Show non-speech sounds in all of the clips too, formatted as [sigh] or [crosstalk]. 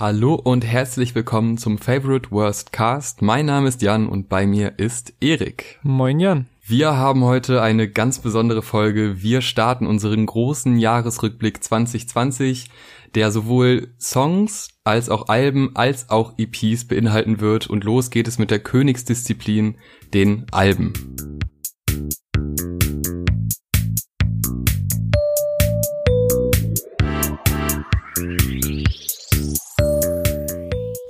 Hallo und herzlich willkommen zum Favorite Worst Cast. Mein Name ist Jan und bei mir ist Erik. Moin Jan. Wir haben heute eine ganz besondere Folge. Wir starten unseren großen Jahresrückblick 2020, der sowohl Songs als auch Alben als auch EPs beinhalten wird. Und los geht es mit der Königsdisziplin, den Alben.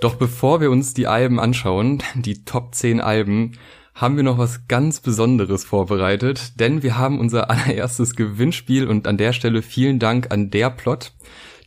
Doch bevor wir uns die Alben anschauen, [laughs] die Top 10 Alben, haben wir noch was ganz Besonderes vorbereitet, denn wir haben unser [laughs] allererstes Gewinnspiel und an der Stelle vielen Dank an der Plot,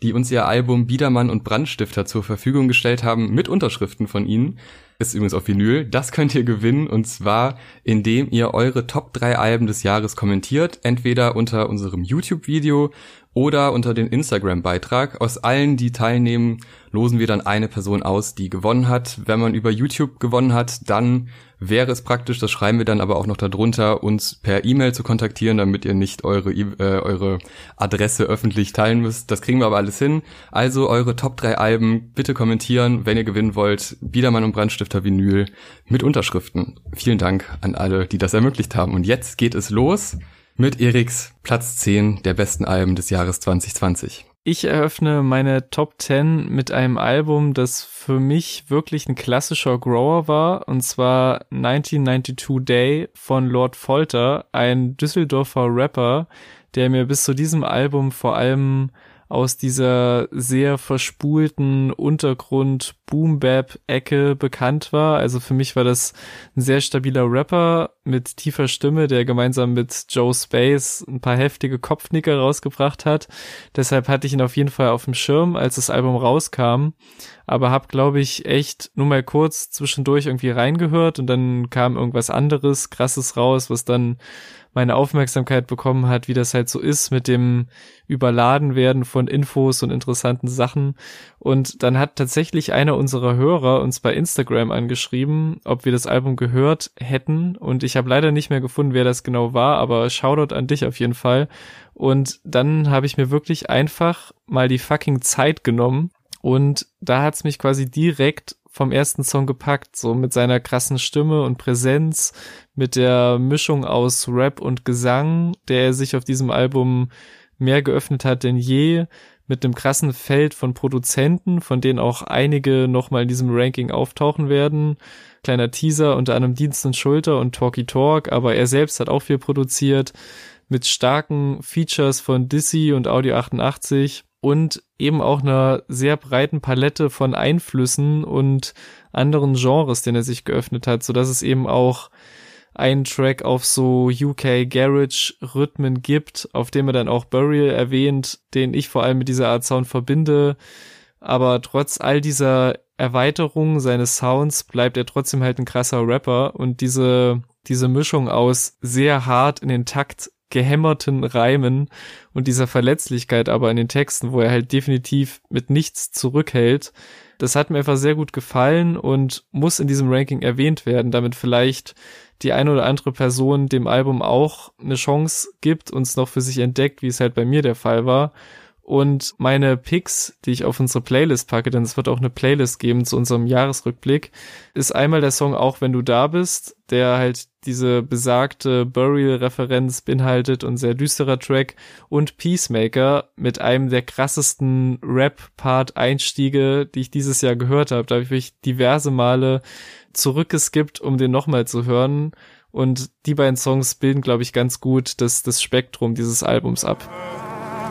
die uns ihr Album Biedermann und Brandstifter zur Verfügung gestellt haben mit Unterschriften von ihnen. Ist übrigens auf Vinyl. Das könnt ihr gewinnen und zwar, indem ihr eure Top 3 Alben des Jahres kommentiert, entweder unter unserem YouTube-Video oder unter den Instagram-Beitrag. Aus allen, die teilnehmen, losen wir dann eine Person aus, die gewonnen hat. Wenn man über YouTube gewonnen hat, dann wäre es praktisch, das schreiben wir dann aber auch noch darunter, uns per E-Mail zu kontaktieren, damit ihr nicht eure, e äh, eure Adresse öffentlich teilen müsst. Das kriegen wir aber alles hin. Also eure Top 3 Alben bitte kommentieren, wenn ihr gewinnen wollt. Biedermann und Brandstifter Vinyl mit Unterschriften. Vielen Dank an alle, die das ermöglicht haben. Und jetzt geht es los mit Eriks Platz 10 der besten Alben des Jahres 2020. Ich eröffne meine Top 10 mit einem Album, das für mich wirklich ein klassischer Grower war, und zwar 1992 Day von Lord Folter, ein Düsseldorfer Rapper, der mir bis zu diesem Album vor allem aus dieser sehr verspulten Untergrund Boom Bap Ecke bekannt war. Also für mich war das ein sehr stabiler Rapper mit tiefer Stimme, der gemeinsam mit Joe Space ein paar heftige Kopfnicker rausgebracht hat. Deshalb hatte ich ihn auf jeden Fall auf dem Schirm, als das Album rauskam. Aber hab, glaube ich, echt nur mal kurz zwischendurch irgendwie reingehört und dann kam irgendwas anderes, krasses raus, was dann meine Aufmerksamkeit bekommen hat, wie das halt so ist mit dem Überladenwerden von Infos und interessanten Sachen. Und dann hat tatsächlich einer unserer Hörer uns bei Instagram angeschrieben, ob wir das Album gehört hätten. Und ich habe leider nicht mehr gefunden, wer das genau war, aber Shoutout an dich auf jeden Fall. Und dann habe ich mir wirklich einfach mal die fucking Zeit genommen. Und da hat's mich quasi direkt vom ersten Song gepackt, so mit seiner krassen Stimme und Präsenz, mit der Mischung aus Rap und Gesang, der sich auf diesem Album mehr geöffnet hat denn je, mit einem krassen Feld von Produzenten, von denen auch einige nochmal in diesem Ranking auftauchen werden. Kleiner Teaser, unter anderem Dienst und Schulter und Talky Talk, aber er selbst hat auch viel produziert, mit starken Features von Dizzy und Audio 88 und eben auch einer sehr breiten Palette von Einflüssen und anderen Genres, den er sich geöffnet hat, so dass es eben auch einen Track auf so UK Garage Rhythmen gibt, auf dem er dann auch Burial erwähnt, den ich vor allem mit dieser Art Sound verbinde. Aber trotz all dieser Erweiterungen seines Sounds bleibt er trotzdem halt ein krasser Rapper und diese, diese Mischung aus sehr hart in den Takt gehämmerten Reimen und dieser Verletzlichkeit aber in den Texten, wo er halt definitiv mit nichts zurückhält. Das hat mir einfach sehr gut gefallen und muss in diesem Ranking erwähnt werden, damit vielleicht die eine oder andere Person dem Album auch eine Chance gibt und es noch für sich entdeckt, wie es halt bei mir der Fall war. Und meine Picks, die ich auf unsere Playlist packe, denn es wird auch eine Playlist geben zu unserem Jahresrückblick, ist einmal der Song Auch wenn du da bist, der halt diese besagte Burial-Referenz beinhaltet und sehr düsterer Track und Peacemaker mit einem der krassesten Rap-Part-Einstiege, die ich dieses Jahr gehört habe. Da habe ich diverse Male zurückgeskippt, um den nochmal zu hören. Und die beiden Songs bilden, glaube ich, ganz gut das, das Spektrum dieses Albums ab.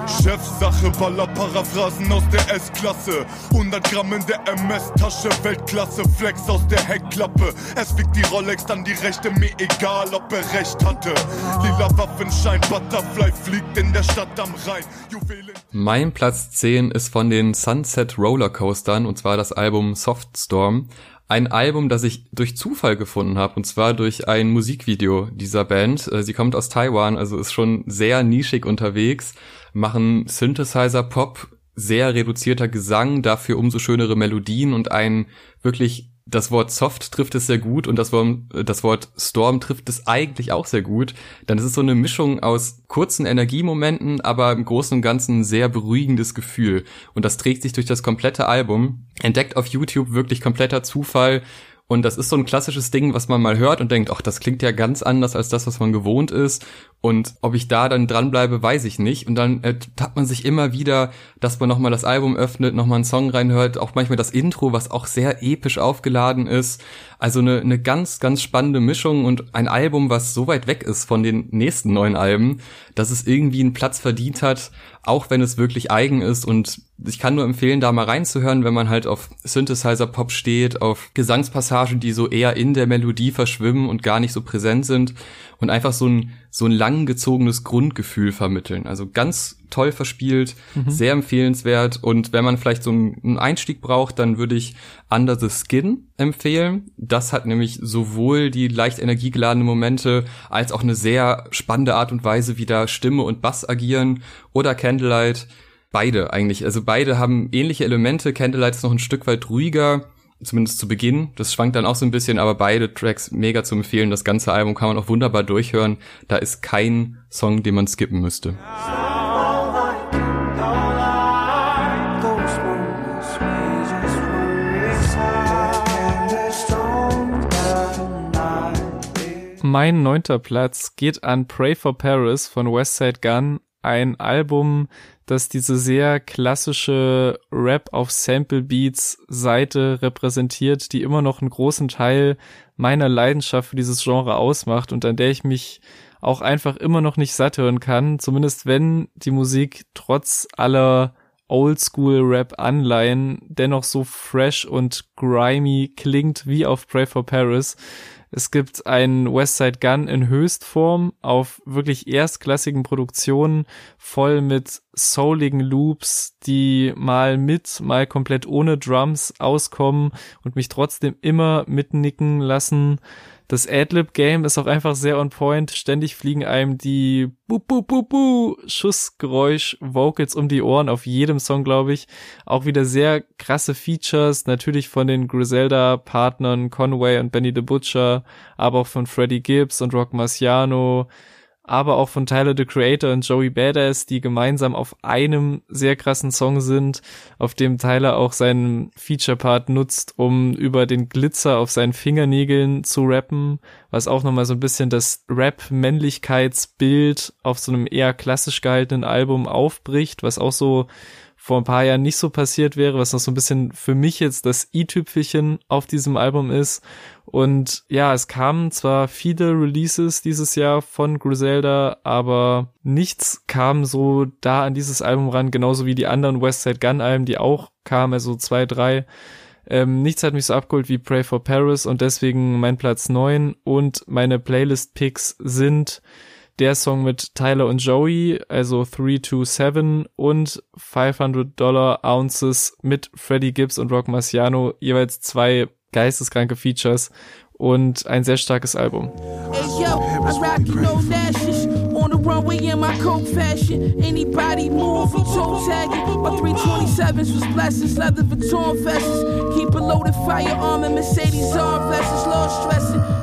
Chefsache, Baller aus der S-Klasse. 100 Gramm in der MS-Tasche, Weltklasse, Flex aus der Heckklappe. Es wiegt die Rolex, dann die Rechte, mir egal, ob er recht hatte. Lila Waffenschein, Butterfly fliegt in der Stadt am Rhein. Juwelen Mein Platz 10 ist von den Sunset Rollercoastern und zwar das Album Softstorm ein Album, das ich durch Zufall gefunden habe, und zwar durch ein Musikvideo dieser Band. Äh, sie kommt aus Taiwan, also ist schon sehr nischig unterwegs, machen Synthesizer-Pop, sehr reduzierter Gesang, dafür umso schönere Melodien und ein wirklich das Wort Soft trifft es sehr gut und das Wort, das Wort Storm trifft es eigentlich auch sehr gut. Dann ist es so eine Mischung aus kurzen Energiemomenten, aber im Großen und Ganzen ein sehr beruhigendes Gefühl. Und das trägt sich durch das komplette Album. Entdeckt auf YouTube wirklich kompletter Zufall. Und das ist so ein klassisches Ding, was man mal hört und denkt, ach, das klingt ja ganz anders als das, was man gewohnt ist. Und ob ich da dann dranbleibe, weiß ich nicht. Und dann äh, hat man sich immer wieder, dass man nochmal das Album öffnet, nochmal einen Song reinhört, auch manchmal das Intro, was auch sehr episch aufgeladen ist. Also eine, eine ganz, ganz spannende Mischung und ein Album, was so weit weg ist von den nächsten neuen Alben, dass es irgendwie einen Platz verdient hat, auch wenn es wirklich eigen ist. Und ich kann nur empfehlen, da mal reinzuhören, wenn man halt auf Synthesizer-Pop steht, auf Gesangspassagen, die so eher in der Melodie verschwimmen und gar nicht so präsent sind und einfach so ein, so ein langgezogenes Grundgefühl vermitteln. Also ganz toll verspielt, mhm. sehr empfehlenswert und wenn man vielleicht so einen Einstieg braucht, dann würde ich Under the Skin empfehlen. Das hat nämlich sowohl die leicht energiegeladenen Momente als auch eine sehr spannende Art und Weise, wie da Stimme und Bass agieren oder Candlelight. Beide eigentlich. Also beide haben ähnliche Elemente. Candlelight ist noch ein Stück weit ruhiger zumindest zu Beginn. Das schwankt dann auch so ein bisschen, aber beide Tracks mega zu empfehlen. Das ganze Album kann man auch wunderbar durchhören. Da ist kein Song, den man skippen müsste. Mein neunter Platz geht an Pray for Paris von Westside Gun, ein Album, das diese sehr klassische Rap auf Sample Beats Seite repräsentiert, die immer noch einen großen Teil meiner Leidenschaft für dieses Genre ausmacht und an der ich mich auch einfach immer noch nicht satt hören kann, zumindest wenn die Musik trotz aller Oldschool-Rap-Anleihen dennoch so fresh und grimy klingt wie auf Pray for Paris. Es gibt ein Westside Gun in Höchstform auf wirklich erstklassigen Produktionen, voll mit souligen Loops, die mal mit, mal komplett ohne Drums auskommen und mich trotzdem immer mitnicken lassen. Das Adlib-Game ist auch einfach sehr on point. Ständig fliegen einem die bu bu bu bu Schussgeräusch Vocals um die Ohren auf jedem Song, glaube ich. Auch wieder sehr krasse Features, natürlich von den Griselda Partnern Conway und Benny the Butcher, aber auch von Freddie Gibbs und Rock Marciano aber auch von Tyler the Creator und Joey Badass, die gemeinsam auf einem sehr krassen Song sind, auf dem Tyler auch seinen Feature-Part nutzt, um über den Glitzer auf seinen Fingernägeln zu rappen, was auch nochmal so ein bisschen das Rap-Männlichkeitsbild auf so einem eher klassisch gehaltenen Album aufbricht, was auch so vor ein paar Jahren nicht so passiert wäre, was noch so ein bisschen für mich jetzt das i-Tüpfelchen auf diesem Album ist. Und ja, es kamen zwar viele Releases dieses Jahr von Griselda, aber nichts kam so da an dieses Album ran, genauso wie die anderen Westside Gun Alben, die auch kamen, also zwei, drei. Ähm, nichts hat mich so abgeholt wie Pray for Paris und deswegen mein Platz neun und meine Playlist-Picks sind der Song mit Tyler und Joey, also 327 und 500 Dollar Ounces mit Freddie Gibbs und Rock Marciano, jeweils zwei geisteskranke Features und ein sehr starkes Album. Hey, yo, on the runway in my coat fashion. Anybody move, we toe tagging. My 327s was blessings, leather Vuitton vests. Keep a loaded firearm and Mercedes arm vests, low stressing.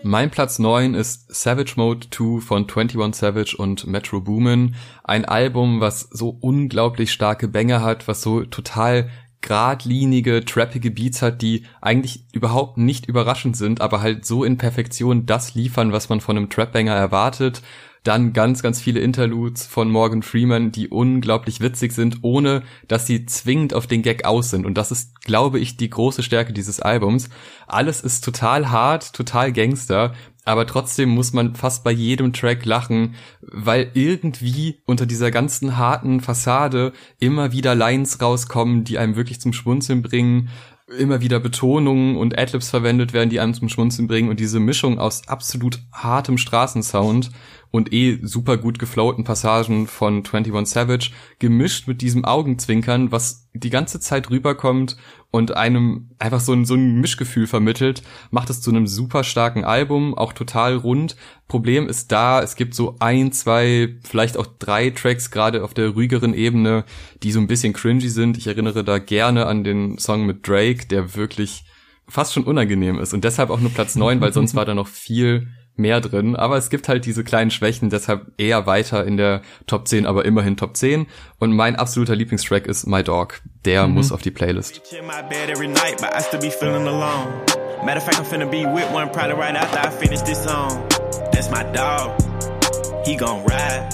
22 mein Platz 9 ist Savage Mode 2 von 21 Savage und Metro Boomin. Ein Album, was so unglaublich starke Bänge hat, was so total geradlinige, trappige Beats hat, die eigentlich überhaupt nicht überraschend sind, aber halt so in Perfektion das liefern, was man von einem Trap-Banger erwartet. Dann ganz, ganz viele Interludes von Morgan Freeman, die unglaublich witzig sind, ohne dass sie zwingend auf den Gag aus sind. Und das ist, glaube ich, die große Stärke dieses Albums. Alles ist total hart, total Gangster, aber trotzdem muss man fast bei jedem Track lachen, weil irgendwie unter dieser ganzen harten Fassade immer wieder Lines rauskommen, die einem wirklich zum Schmunzeln bringen immer wieder Betonungen und Adlibs verwendet werden, die einem zum Schmunzeln bringen und diese Mischung aus absolut hartem Straßensound und eh super gut geflowten Passagen von 21 Savage gemischt mit diesem Augenzwinkern, was die ganze Zeit rüberkommt und einem einfach so ein, so ein Mischgefühl vermittelt, macht es zu einem super starken Album, auch total rund. Problem ist da, es gibt so ein, zwei, vielleicht auch drei Tracks gerade auf der ruhigeren Ebene, die so ein bisschen cringy sind. Ich erinnere da gerne an den Song mit Drake, der wirklich fast schon unangenehm ist und deshalb auch nur Platz neun, weil sonst war da noch viel mehr drin. Aber es gibt halt diese kleinen Schwächen, deshalb eher weiter in der Top 10, aber immerhin Top 10. Und mein absoluter Lieblingstrack ist My Dog. Der mhm. muss auf die Playlist. Matter of fact, I'm finna be with one probably right after I finish this song. That's my dog. He gon' ride.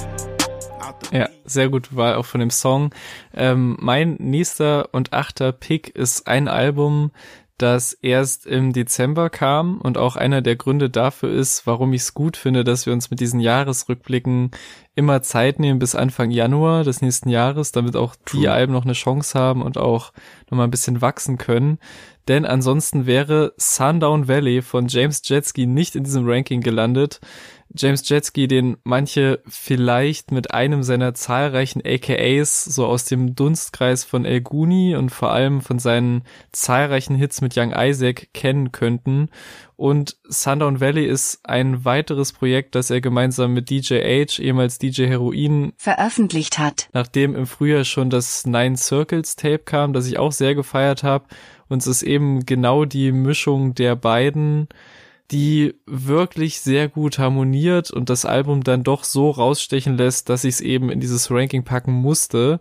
Ja, sehr gut Wahl auch von dem Song. Ähm, mein nächster und achter Pick ist ein Album, das erst im Dezember kam und auch einer der Gründe dafür ist, warum ich es gut finde, dass wir uns mit diesen Jahresrückblicken immer Zeit nehmen bis Anfang Januar des nächsten Jahres, damit auch True. die Alben noch eine Chance haben und auch noch mal ein bisschen wachsen können. Denn ansonsten wäre Sundown Valley von James Jetski nicht in diesem Ranking gelandet. James Jetski, den manche vielleicht mit einem seiner zahlreichen AKAs so aus dem Dunstkreis von El Guni und vor allem von seinen zahlreichen Hits mit Young Isaac kennen könnten. Und Sundown Valley ist ein weiteres Projekt, das er gemeinsam mit DJ H, ehemals DJ Heroin, veröffentlicht hat. Nachdem im Frühjahr schon das Nine Circles Tape kam, das ich auch sehr gefeiert habe. Und es ist eben genau die Mischung der beiden die wirklich sehr gut harmoniert und das Album dann doch so rausstechen lässt, dass ich es eben in dieses Ranking packen musste.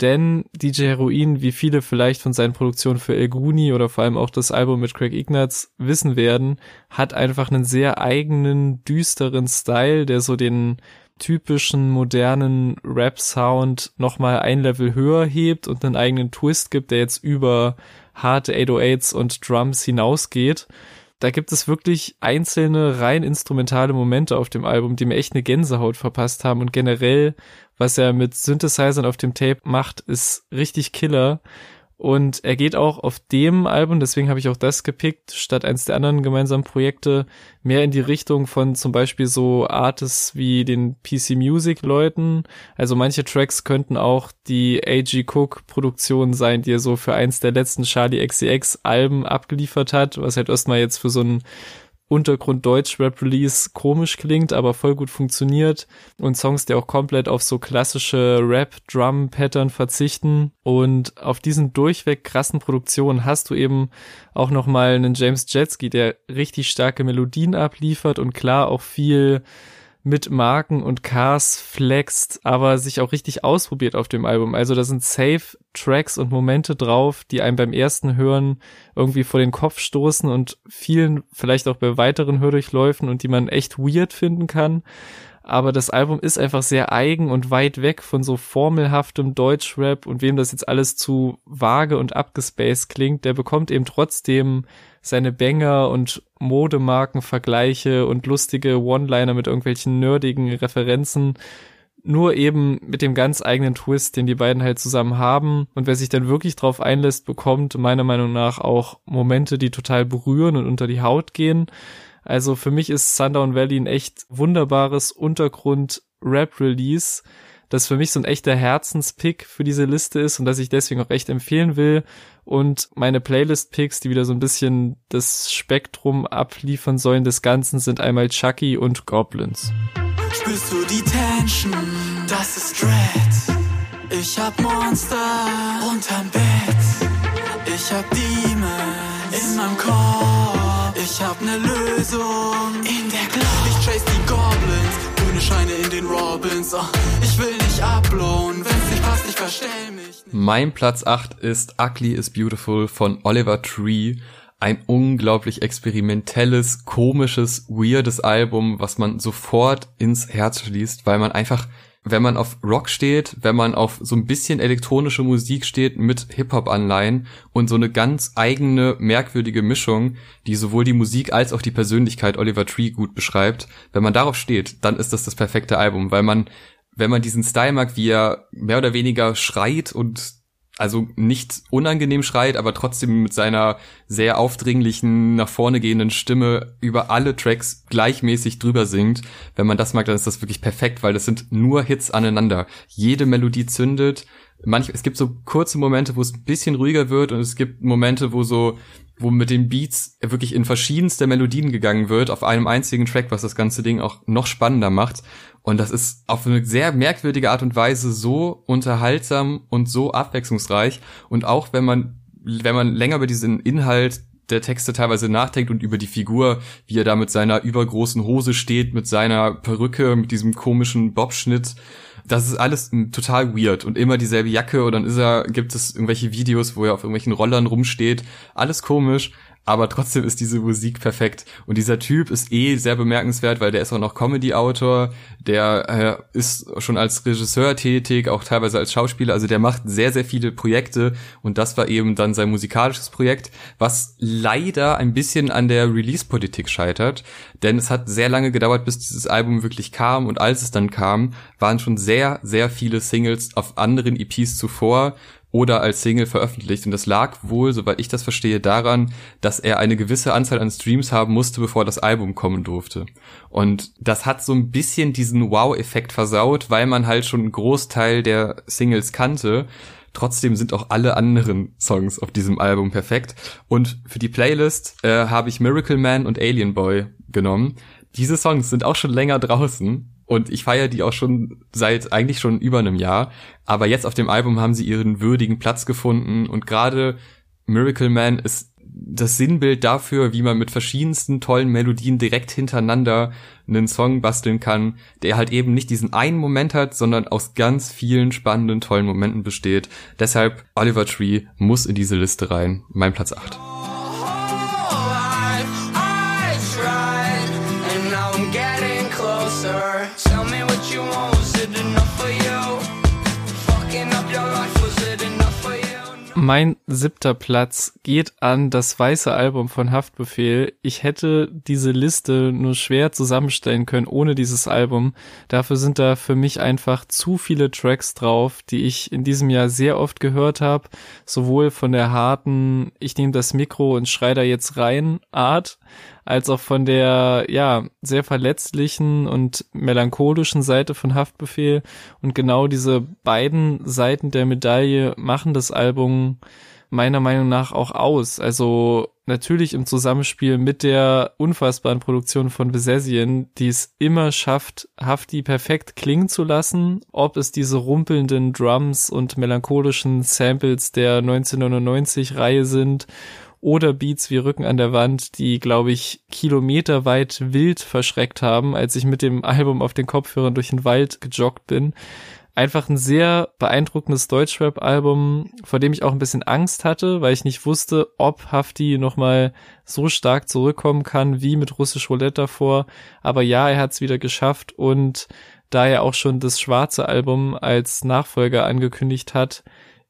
Denn DJ Heroin, wie viele vielleicht von seinen Produktionen für El Guni oder vor allem auch das Album mit Craig Ignatz wissen werden, hat einfach einen sehr eigenen, düsteren Style, der so den typischen modernen Rap-Sound nochmal ein Level höher hebt und einen eigenen Twist gibt, der jetzt über harte 808s und Drums hinausgeht da gibt es wirklich einzelne rein instrumentale Momente auf dem Album, die mir echt eine Gänsehaut verpasst haben. Und generell, was er mit Synthesizern auf dem Tape macht, ist richtig Killer und er geht auch auf dem Album, deswegen habe ich auch das gepickt, statt eins der anderen gemeinsamen Projekte, mehr in die Richtung von zum Beispiel so Artists wie den PC Music Leuten. Also manche Tracks könnten auch die A.G. Cook Produktion sein, die er so für eins der letzten Charlie XCX Alben abgeliefert hat, was halt erstmal jetzt für so ein Untergrund Deutsch Rap Release komisch klingt, aber voll gut funktioniert und Songs, die auch komplett auf so klassische Rap Drum Pattern verzichten. Und auf diesen durchweg krassen Produktionen hast du eben auch noch mal einen James Jetski, der richtig starke Melodien abliefert und klar auch viel mit Marken und Cars flext, aber sich auch richtig ausprobiert auf dem Album. Also da sind safe Tracks und Momente drauf, die einem beim ersten Hören irgendwie vor den Kopf stoßen und vielen vielleicht auch bei weiteren Hördurchläufen und die man echt weird finden kann. Aber das Album ist einfach sehr eigen und weit weg von so formelhaftem Deutschrap und wem das jetzt alles zu vage und abgespaced klingt, der bekommt eben trotzdem seine Banger und Modemarkenvergleiche und lustige One-Liner mit irgendwelchen nerdigen Referenzen. Nur eben mit dem ganz eigenen Twist, den die beiden halt zusammen haben. Und wer sich dann wirklich drauf einlässt, bekommt meiner Meinung nach auch Momente, die total berühren und unter die Haut gehen. Also für mich ist Sundown Valley ein echt wunderbares Untergrund-Rap-Release, das für mich so ein echter Herzenspick für diese Liste ist und das ich deswegen auch echt empfehlen will. Und meine Playlist-Picks, die wieder so ein bisschen das Spektrum abliefern sollen des Ganzen, sind einmal Chucky und Goblins. Spürst du die Tension? Das ist Dread. Ich hab Monster unterm Bett. Ich hab Demons in meinem Kopf. Ich hab ne Lösung in der Club. Ich chase die Goblins Scheine in den Robins. Oh, ich will nicht nicht passt, ich verstell mich. Mein Platz 8 ist Ugly is Beautiful von Oliver Tree. Ein unglaublich experimentelles, komisches, weirdes Album, was man sofort ins Herz schließt, weil man einfach wenn man auf Rock steht, wenn man auf so ein bisschen elektronische Musik steht mit Hip-Hop-Anleihen und so eine ganz eigene, merkwürdige Mischung, die sowohl die Musik als auch die Persönlichkeit Oliver Tree gut beschreibt, wenn man darauf steht, dann ist das das perfekte Album, weil man, wenn man diesen Style mag, wie er mehr oder weniger schreit und also nicht unangenehm schreit, aber trotzdem mit seiner sehr aufdringlichen, nach vorne gehenden Stimme über alle Tracks gleichmäßig drüber singt. Wenn man das mag, dann ist das wirklich perfekt, weil das sind nur Hits aneinander. Jede Melodie zündet. Manch, es gibt so kurze Momente, wo es ein bisschen ruhiger wird und es gibt Momente, wo so wo mit den Beats wirklich in verschiedenste Melodien gegangen wird, auf einem einzigen Track, was das ganze Ding auch noch spannender macht. Und das ist auf eine sehr merkwürdige Art und Weise so unterhaltsam und so abwechslungsreich. Und auch wenn man, wenn man länger über diesen Inhalt der Texte teilweise nachdenkt und über die Figur, wie er da mit seiner übergroßen Hose steht, mit seiner Perücke, mit diesem komischen Bobschnitt. Das ist alles total weird und immer dieselbe Jacke und dann ist er, gibt es irgendwelche Videos, wo er auf irgendwelchen Rollern rumsteht. Alles komisch, aber trotzdem ist diese Musik perfekt. Und dieser Typ ist eh sehr bemerkenswert, weil der ist auch noch Comedy-Autor, der äh, ist schon als Regisseur tätig, auch teilweise als Schauspieler, also der macht sehr, sehr viele Projekte. Und das war eben dann sein musikalisches Projekt, was leider ein bisschen an der Release-Politik scheitert, denn es hat sehr lange gedauert, bis dieses Album wirklich kam. Und als es dann kam, waren schon sehr, sehr viele Singles auf anderen EPs zuvor oder als Single veröffentlicht. Und das lag wohl, soweit ich das verstehe, daran, dass er eine gewisse Anzahl an Streams haben musste, bevor das Album kommen durfte. Und das hat so ein bisschen diesen Wow-Effekt versaut, weil man halt schon einen Großteil der Singles kannte. Trotzdem sind auch alle anderen Songs auf diesem Album perfekt. Und für die Playlist äh, habe ich Miracle Man und Alien Boy genommen. Diese Songs sind auch schon länger draußen und ich feiere die auch schon seit eigentlich schon über einem Jahr. Aber jetzt auf dem Album haben sie ihren würdigen Platz gefunden und gerade Miracle Man ist das Sinnbild dafür, wie man mit verschiedensten tollen Melodien direkt hintereinander einen Song basteln kann, der halt eben nicht diesen einen Moment hat, sondern aus ganz vielen spannenden, tollen Momenten besteht. Deshalb Oliver Tree muss in diese Liste rein. Mein Platz 8. Mein siebter Platz geht an das weiße Album von Haftbefehl. Ich hätte diese Liste nur schwer zusammenstellen können ohne dieses Album. Dafür sind da für mich einfach zu viele Tracks drauf, die ich in diesem Jahr sehr oft gehört habe. Sowohl von der harten, ich nehme das Mikro und schrei da jetzt rein Art, als auch von der, ja, sehr verletzlichen und melancholischen Seite von Haftbefehl. Und genau diese beiden Seiten der Medaille machen das Album meiner Meinung nach auch aus. Also natürlich im Zusammenspiel mit der unfassbaren Produktion von Besessien, die es immer schafft, Hafti perfekt klingen zu lassen, ob es diese rumpelnden Drums und melancholischen Samples der 1999 Reihe sind oder Beats wie Rücken an der Wand, die, glaube ich, kilometerweit wild verschreckt haben, als ich mit dem [laughs] Album auf den Kopfhörern durch den Wald gejoggt bin. Einfach ein sehr beeindruckendes Deutschrap-Album, vor dem ich auch ein bisschen Angst hatte, weil ich nicht wusste, ob Hafti nochmal so stark zurückkommen kann wie mit Russisch Roulette davor. Aber ja, er hat es wieder geschafft und da er auch schon das schwarze Album als Nachfolger angekündigt hat,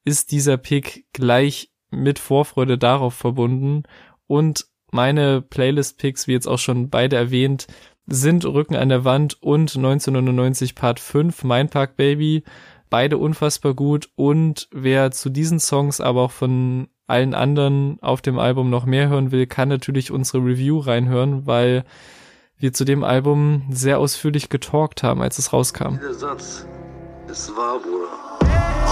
ist dieser Pick gleich mit Vorfreude darauf verbunden und meine Playlist-Picks, wie jetzt auch schon beide erwähnt, sind Rücken an der Wand und 1999 Part 5, Mein Park Baby. Beide unfassbar gut und wer zu diesen Songs, aber auch von allen anderen auf dem Album noch mehr hören will, kann natürlich unsere Review reinhören, weil wir zu dem Album sehr ausführlich getalkt haben, als es rauskam. Der Satz ist wahr, Bruder.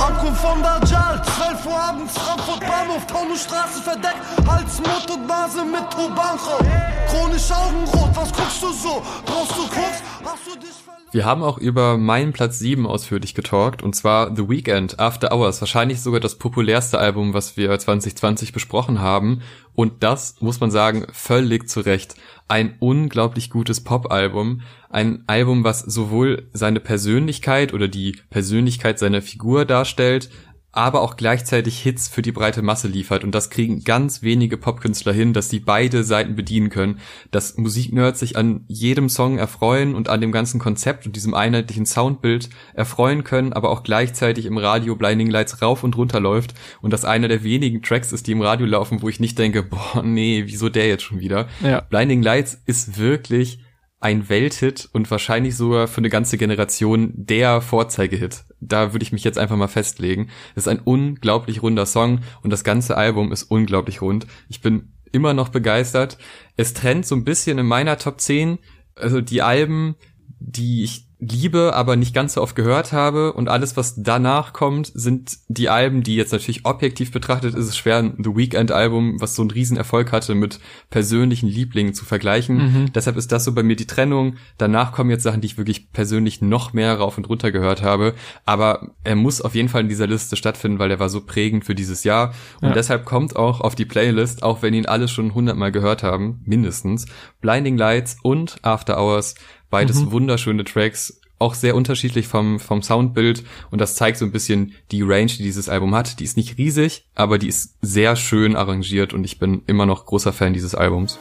Ankunft von Dajjal, 12 Uhr abends, Frankfurt Bahnhof, Taunusstraße verdeckt, Hals, Mund und Nase mit Turbanrauch. Chronisch Augenrot, was guckst du so? Brauchst du Koks? Hast du dich wir haben auch über meinen Platz 7 ausführlich getalkt, und zwar The Weekend, After Hours, wahrscheinlich sogar das populärste Album, was wir 2020 besprochen haben. Und das, muss man sagen, völlig zu Recht. Ein unglaublich gutes Pop-Album. Ein Album, was sowohl seine Persönlichkeit oder die Persönlichkeit seiner Figur darstellt, aber auch gleichzeitig Hits für die breite Masse liefert. Und das kriegen ganz wenige Popkünstler hin, dass sie beide Seiten bedienen können. Dass Musiknerds sich an jedem Song erfreuen und an dem ganzen Konzept und diesem einheitlichen Soundbild erfreuen können, aber auch gleichzeitig im Radio Blinding Lights rauf und runter läuft. Und das einer der wenigen Tracks ist, die im Radio laufen, wo ich nicht denke, boah, nee, wieso der jetzt schon wieder? Ja. Blinding Lights ist wirklich ein Welthit und wahrscheinlich sogar für eine ganze Generation der Vorzeigehit. Da würde ich mich jetzt einfach mal festlegen. Es ist ein unglaublich runder Song und das ganze Album ist unglaublich rund. Ich bin immer noch begeistert. Es trennt so ein bisschen in meiner Top 10, also die Alben, die ich liebe, aber nicht ganz so oft gehört habe. Und alles, was danach kommt, sind die Alben, die jetzt natürlich objektiv betrachtet ist es schwer, ein The Weekend-Album, was so einen riesen Erfolg hatte, mit persönlichen Lieblingen zu vergleichen. Mhm. Deshalb ist das so bei mir die Trennung. Danach kommen jetzt Sachen, die ich wirklich persönlich noch mehr rauf und runter gehört habe. Aber er muss auf jeden Fall in dieser Liste stattfinden, weil er war so prägend für dieses Jahr. Und ja. deshalb kommt auch auf die Playlist, auch wenn ihn alle schon hundertmal gehört haben, mindestens, Blinding Lights und After Hours Beides mhm. wunderschöne Tracks, auch sehr unterschiedlich vom, vom Soundbild und das zeigt so ein bisschen die Range, die dieses Album hat. Die ist nicht riesig, aber die ist sehr schön arrangiert und ich bin immer noch großer Fan dieses Albums.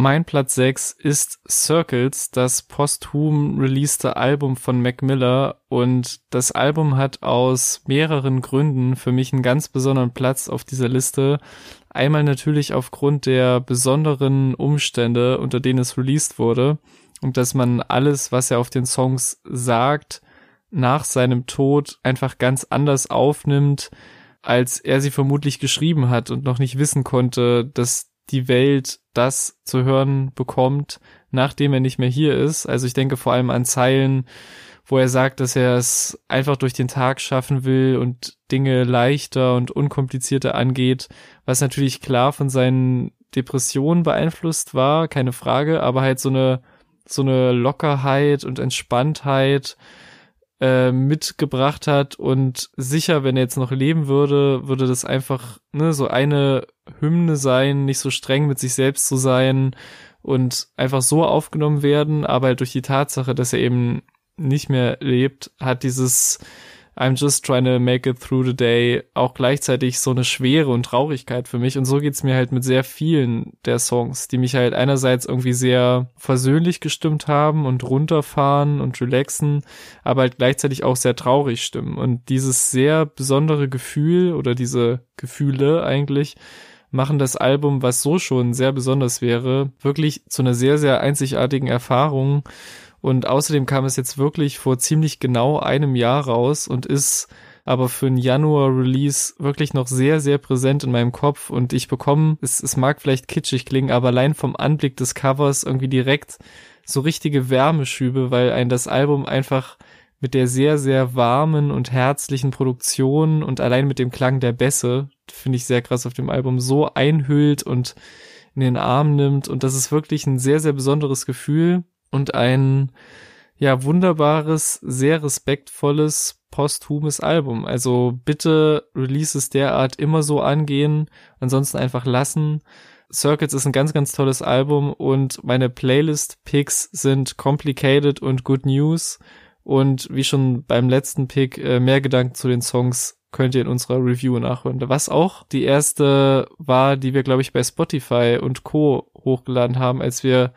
Mein Platz 6 ist Circles, das posthum releaste Album von Mac Miller und das Album hat aus mehreren Gründen für mich einen ganz besonderen Platz auf dieser Liste. Einmal natürlich aufgrund der besonderen Umstände, unter denen es released wurde und dass man alles, was er auf den Songs sagt, nach seinem Tod einfach ganz anders aufnimmt, als er sie vermutlich geschrieben hat und noch nicht wissen konnte, dass die Welt das zu hören bekommt, nachdem er nicht mehr hier ist. Also ich denke vor allem an Zeilen, wo er sagt, dass er es einfach durch den Tag schaffen will und Dinge leichter und unkomplizierter angeht, was natürlich klar von seinen Depressionen beeinflusst war, keine Frage, aber halt so eine so eine Lockerheit und Entspanntheit äh, mitgebracht hat und sicher, wenn er jetzt noch leben würde, würde das einfach ne, so eine Hymne sein, nicht so streng mit sich selbst zu sein und einfach so aufgenommen werden, aber halt durch die Tatsache, dass er eben nicht mehr lebt, hat dieses I'm just trying to make it through the day auch gleichzeitig so eine Schwere und Traurigkeit für mich. Und so geht's mir halt mit sehr vielen der Songs, die mich halt einerseits irgendwie sehr versöhnlich gestimmt haben und runterfahren und relaxen, aber halt gleichzeitig auch sehr traurig stimmen. Und dieses sehr besondere Gefühl oder diese Gefühle eigentlich machen das Album, was so schon sehr besonders wäre, wirklich zu einer sehr, sehr einzigartigen Erfahrung. Und außerdem kam es jetzt wirklich vor ziemlich genau einem Jahr raus und ist aber für ein Januar-Release wirklich noch sehr, sehr präsent in meinem Kopf und ich bekomme, es, es mag vielleicht kitschig klingen, aber allein vom Anblick des Covers irgendwie direkt so richtige Wärmeschübe, weil ein das Album einfach mit der sehr, sehr warmen und herzlichen Produktion und allein mit dem Klang der Bässe, finde ich sehr krass auf dem Album, so einhüllt und in den Arm nimmt. Und das ist wirklich ein sehr, sehr besonderes Gefühl und ein, ja, wunderbares, sehr respektvolles, posthumes Album. Also bitte Releases derart immer so angehen, ansonsten einfach lassen. Circuits ist ein ganz, ganz tolles Album und meine Playlist-Picks sind Complicated und Good News und wie schon beim letzten Pick, äh, mehr Gedanken zu den Songs könnt ihr in unserer Review nachhören. Was auch die erste war, die wir, glaube ich, bei Spotify und Co. hochgeladen haben, als wir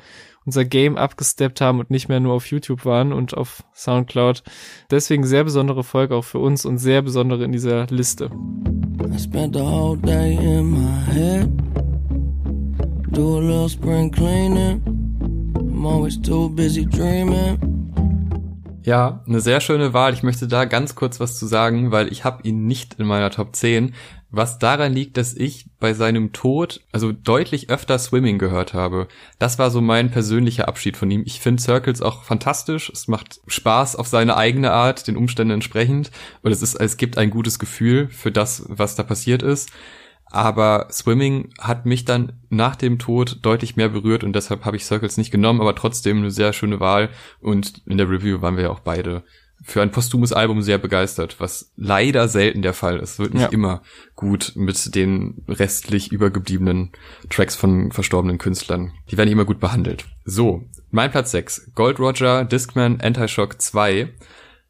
unser Game abgesteppt haben und nicht mehr nur auf YouTube waren und auf Soundcloud. Deswegen sehr besondere Folge auch für uns und sehr besondere in dieser Liste. I spent the whole day in my head. Do a little spring cleaning. I'm always too busy dreaming. Ja, eine sehr schöne Wahl. Ich möchte da ganz kurz was zu sagen, weil ich habe ihn nicht in meiner Top 10, was daran liegt, dass ich bei seinem Tod also deutlich öfter Swimming gehört habe. Das war so mein persönlicher Abschied von ihm. Ich finde Circles auch fantastisch. Es macht Spaß auf seine eigene Art, den Umständen entsprechend. Und es ist, es gibt ein gutes Gefühl für das, was da passiert ist. Aber Swimming hat mich dann nach dem Tod deutlich mehr berührt und deshalb habe ich Circles nicht genommen, aber trotzdem eine sehr schöne Wahl. Und in der Review waren wir ja auch beide für ein posthumes Album sehr begeistert, was leider selten der Fall ist. Wird nicht ja. immer gut mit den restlich übergebliebenen Tracks von verstorbenen Künstlern. Die werden nicht immer gut behandelt. So, mein Platz 6. Gold Roger, Discman, Anti-Shock 2.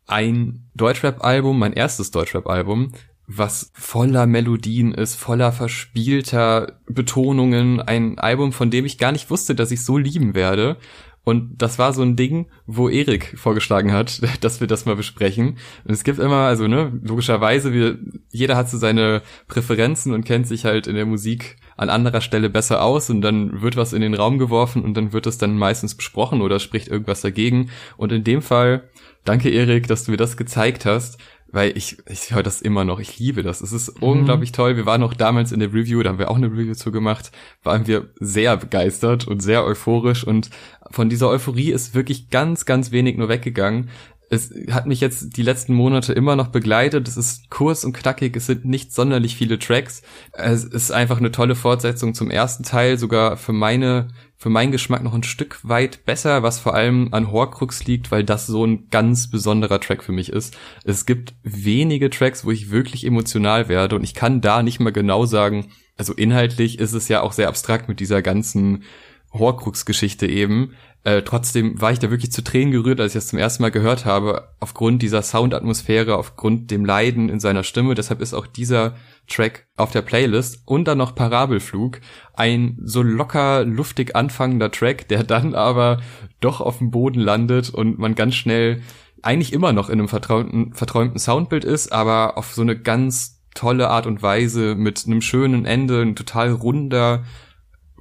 Ein Deutschrap-Album, mein erstes Deutschrap-Album, was voller Melodien ist, voller verspielter Betonungen, ein Album, von dem ich gar nicht wusste, dass ich so lieben werde. Und das war so ein Ding, wo Erik vorgeschlagen hat, [laughs] dass wir das mal besprechen. Und es gibt immer, also ne, logischerweise, wir, jeder hat so seine Präferenzen und kennt sich halt in der Musik an anderer Stelle besser aus und dann wird was in den Raum geworfen und dann wird es dann meistens besprochen oder spricht irgendwas dagegen. Und in dem Fall, danke Erik, dass du mir das gezeigt hast, weil ich, ich höre das immer noch, ich liebe das. Es ist mhm. unglaublich toll. Wir waren auch damals in der Review, da haben wir auch eine Review zu gemacht, waren wir sehr begeistert und sehr euphorisch und von dieser Euphorie ist wirklich ganz, ganz wenig nur weggegangen. Es hat mich jetzt die letzten Monate immer noch begleitet. Es ist kurz und knackig. Es sind nicht sonderlich viele Tracks. Es ist einfach eine tolle Fortsetzung zum ersten Teil, sogar für meine für meinen Geschmack noch ein Stück weit besser, was vor allem an Horcrux liegt, weil das so ein ganz besonderer Track für mich ist. Es gibt wenige Tracks, wo ich wirklich emotional werde und ich kann da nicht mal genau sagen, also inhaltlich ist es ja auch sehr abstrakt mit dieser ganzen Horcrux-Geschichte eben. Äh, trotzdem war ich da wirklich zu Tränen gerührt, als ich das zum ersten Mal gehört habe, aufgrund dieser Soundatmosphäre, aufgrund dem Leiden in seiner Stimme. Deshalb ist auch dieser Track auf der Playlist und dann noch Parabelflug, ein so locker luftig anfangender Track, der dann aber doch auf dem Boden landet und man ganz schnell eigentlich immer noch in einem verträumten, verträumten Soundbild ist, aber auf so eine ganz tolle Art und Weise mit einem schönen Ende, ein total runder,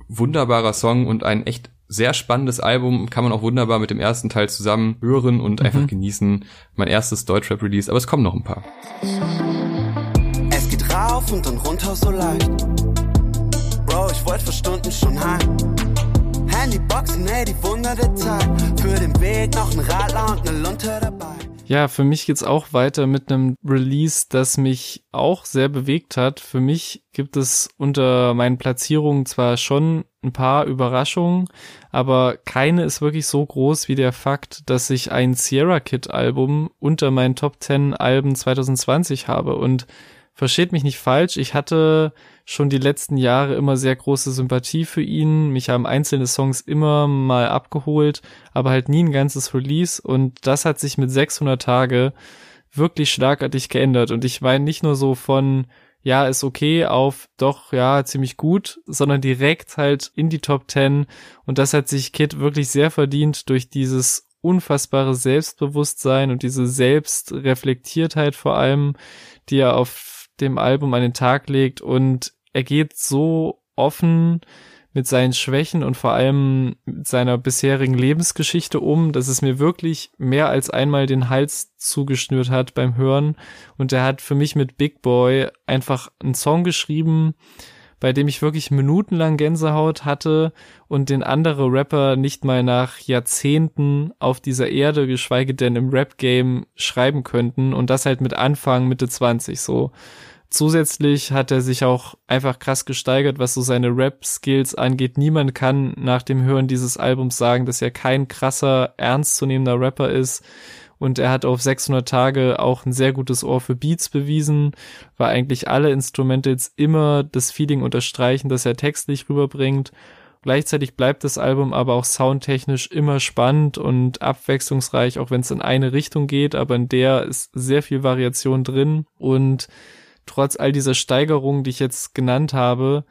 wunderbarer Song und ein echt sehr spannendes Album, kann man auch wunderbar mit dem ersten Teil zusammen hören und mhm. einfach genießen. Mein erstes Deutschrap-Release, aber es kommen noch ein paar. Es geht rauf und dann runter so leicht. Bro, ich wollte vor Stunden schon heim. Handyboxen, ey, die Wunder der Zeit. Für den Weg noch ein Radler und eine Lunte dabei. Ja, für mich geht's auch weiter mit einem Release, das mich auch sehr bewegt hat. Für mich gibt es unter meinen Platzierungen zwar schon ein paar Überraschungen, aber keine ist wirklich so groß wie der Fakt, dass ich ein Sierra Kid Album unter meinen Top 10 Alben 2020 habe und versteht mich nicht falsch, ich hatte schon die letzten Jahre immer sehr große Sympathie für ihn. Mich haben einzelne Songs immer mal abgeholt, aber halt nie ein ganzes Release. Und das hat sich mit 600 Tage wirklich schlagartig geändert. Und ich meine nicht nur so von, ja, ist okay auf doch, ja, ziemlich gut, sondern direkt halt in die Top 10. Und das hat sich Kid wirklich sehr verdient durch dieses unfassbare Selbstbewusstsein und diese Selbstreflektiertheit vor allem, die er auf dem Album an den Tag legt und er geht so offen mit seinen Schwächen und vor allem mit seiner bisherigen Lebensgeschichte um, dass es mir wirklich mehr als einmal den Hals zugeschnürt hat beim Hören. Und er hat für mich mit Big Boy einfach einen Song geschrieben, bei dem ich wirklich minutenlang Gänsehaut hatte und den andere Rapper nicht mal nach Jahrzehnten auf dieser Erde, geschweige denn im Rap-Game schreiben könnten und das halt mit Anfang, Mitte 20 so. Zusätzlich hat er sich auch einfach krass gesteigert, was so seine Rap-Skills angeht. Niemand kann nach dem Hören dieses Albums sagen, dass er kein krasser, ernstzunehmender Rapper ist. Und er hat auf 600 Tage auch ein sehr gutes Ohr für Beats bewiesen, weil eigentlich alle Instrumente jetzt immer das Feeling unterstreichen, das er textlich rüberbringt. Gleichzeitig bleibt das Album aber auch soundtechnisch immer spannend und abwechslungsreich, auch wenn es in eine Richtung geht, aber in der ist sehr viel Variation drin und trotz all dieser Steigerungen, die ich jetzt genannt habe,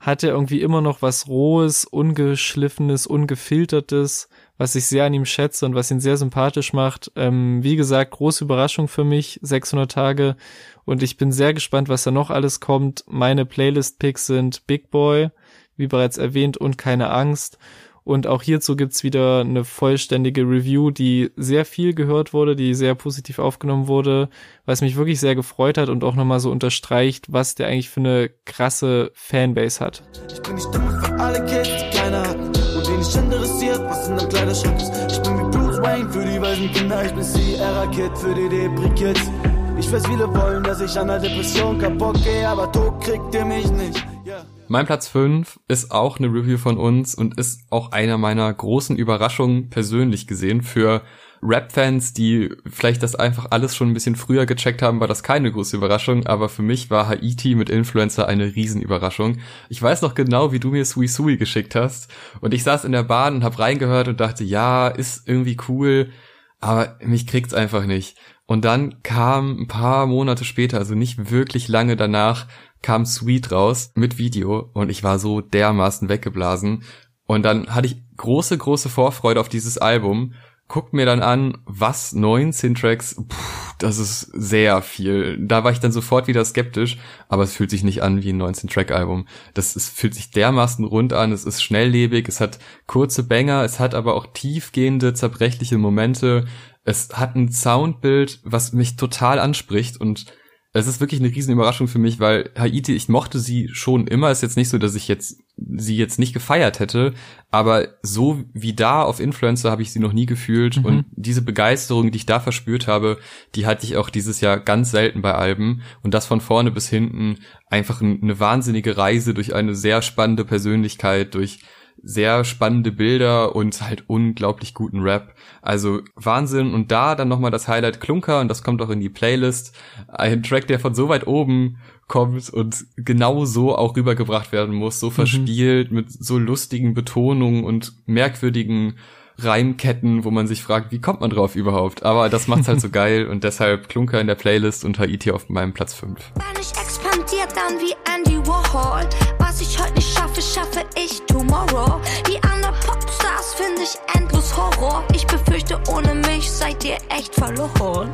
hat er irgendwie immer noch was Rohes, Ungeschliffenes, Ungefiltertes, was ich sehr an ihm schätze und was ihn sehr sympathisch macht. Ähm, wie gesagt, große Überraschung für mich, 600 Tage. Und ich bin sehr gespannt, was da noch alles kommt. Meine Playlist-Picks sind Big Boy, wie bereits erwähnt, und keine Angst. Und auch hierzu gibt's wieder eine vollständige Review, die sehr viel gehört wurde, die sehr positiv aufgenommen wurde, was mich wirklich sehr gefreut hat und auch nochmal so unterstreicht, was der eigentlich für eine krasse Fanbase hat. Ich bin die Stimme für alle Kids, die keiner hat und die nicht interessiert, was in deinem Kleiderschrank ist. Ich bin wie Bruce Wayne für die weisen Kinder, ich bin Sierra Kid für die Debris-Kids. Ich weiß, viele wollen, dass ich an der Depression kaputt gehe, aber tot kriegt ihr mich nicht. Mein Platz 5 ist auch eine Review von uns und ist auch einer meiner großen Überraschungen persönlich gesehen. Für Rap-Fans, die vielleicht das einfach alles schon ein bisschen früher gecheckt haben, war das keine große Überraschung, aber für mich war Haiti mit Influencer eine Riesenüberraschung. Ich weiß noch genau, wie du mir Sui Sui geschickt hast und ich saß in der Bahn und hab reingehört und dachte, ja, ist irgendwie cool, aber mich kriegt's einfach nicht. Und dann kam ein paar Monate später, also nicht wirklich lange danach, kam Sweet raus mit Video und ich war so dermaßen weggeblasen. Und dann hatte ich große, große Vorfreude auf dieses Album, guckt mir dann an, was 19 Tracks, pff, das ist sehr viel. Da war ich dann sofort wieder skeptisch, aber es fühlt sich nicht an wie ein 19-Track-Album. Das es fühlt sich dermaßen rund an, es ist schnelllebig, es hat kurze Banger, es hat aber auch tiefgehende, zerbrechliche Momente. Es hat ein Soundbild, was mich total anspricht und es ist wirklich eine riesen Überraschung für mich, weil Haiti, ich mochte sie schon immer. Ist jetzt nicht so, dass ich jetzt sie jetzt nicht gefeiert hätte, aber so wie da auf Influencer habe ich sie noch nie gefühlt mhm. und diese Begeisterung, die ich da verspürt habe, die hatte ich auch dieses Jahr ganz selten bei Alben und das von vorne bis hinten einfach eine wahnsinnige Reise durch eine sehr spannende Persönlichkeit, durch sehr spannende Bilder und halt unglaublich guten Rap. Also Wahnsinn. Und da dann nochmal das Highlight Klunker und das kommt auch in die Playlist. Ein Track, der von so weit oben kommt und genau so auch rübergebracht werden muss, so mhm. verspielt mit so lustigen Betonungen und merkwürdigen Reimketten, wo man sich fragt, wie kommt man drauf überhaupt? Aber das macht's halt so [laughs] geil und deshalb Klunker in der Playlist und Haiti auf meinem Platz 5. Was ich heute nicht schaffe, schaffe ich tomorrow. Die anderen Popstars finde ich endlos Horror. Ich befürchte, ohne mich seid ihr echt verloren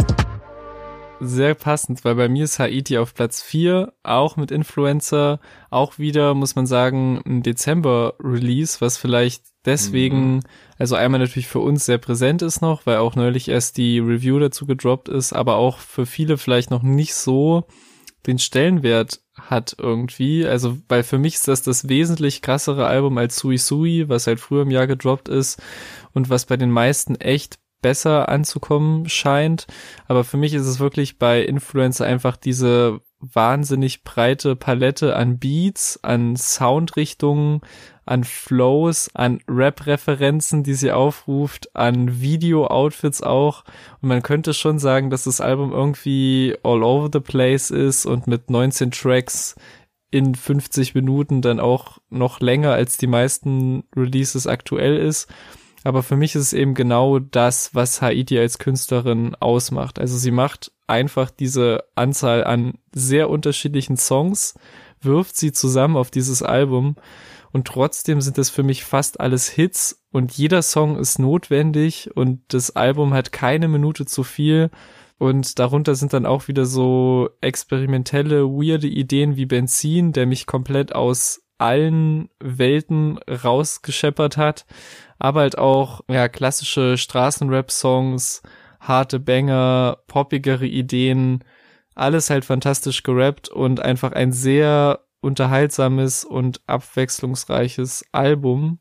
sehr passend, weil bei mir ist Haiti auf Platz 4, auch mit Influencer, auch wieder, muss man sagen, ein Dezember-Release, was vielleicht deswegen, mhm. also einmal natürlich für uns sehr präsent ist noch, weil auch neulich erst die Review dazu gedroppt ist, aber auch für viele vielleicht noch nicht so den Stellenwert hat irgendwie. Also, weil für mich ist das das wesentlich krassere Album als Sui Sui, was halt früher im Jahr gedroppt ist und was bei den meisten echt besser anzukommen scheint. Aber für mich ist es wirklich bei Influencer einfach diese wahnsinnig breite Palette an Beats, an Soundrichtungen, an Flows, an Rap-Referenzen, die sie aufruft, an Video-Outfits auch. Und man könnte schon sagen, dass das Album irgendwie all over the place ist und mit 19 Tracks in 50 Minuten dann auch noch länger als die meisten Releases aktuell ist. Aber für mich ist es eben genau das, was Haiti als Künstlerin ausmacht. Also sie macht einfach diese Anzahl an sehr unterschiedlichen Songs, wirft sie zusammen auf dieses Album und trotzdem sind das für mich fast alles Hits und jeder Song ist notwendig und das Album hat keine Minute zu viel und darunter sind dann auch wieder so experimentelle, weirde Ideen wie Benzin, der mich komplett aus allen Welten rausgescheppert hat aber halt auch ja klassische Straßenrap-Songs, harte Banger, poppigere Ideen, alles halt fantastisch gerappt und einfach ein sehr unterhaltsames und abwechslungsreiches Album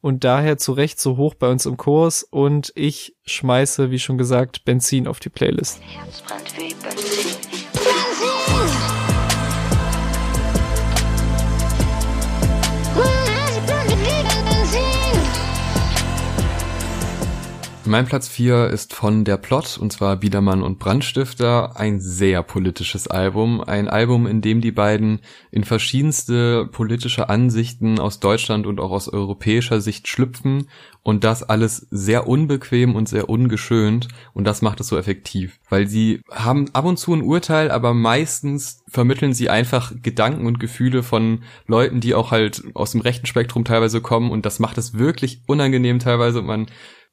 und daher zu Recht so hoch bei uns im Kurs und ich schmeiße, wie schon gesagt, Benzin auf die Playlist. Herz brennt wie Benzin. Mein Platz 4 ist von Der Plot, und zwar Biedermann und Brandstifter, ein sehr politisches Album. Ein Album, in dem die beiden in verschiedenste politische Ansichten aus Deutschland und auch aus europäischer Sicht schlüpfen. Und das alles sehr unbequem und sehr ungeschönt. Und das macht es so effektiv, weil sie haben ab und zu ein Urteil, aber meistens vermitteln sie einfach Gedanken und Gefühle von Leuten, die auch halt aus dem rechten Spektrum teilweise kommen. Und das macht es wirklich unangenehm teilweise. Und man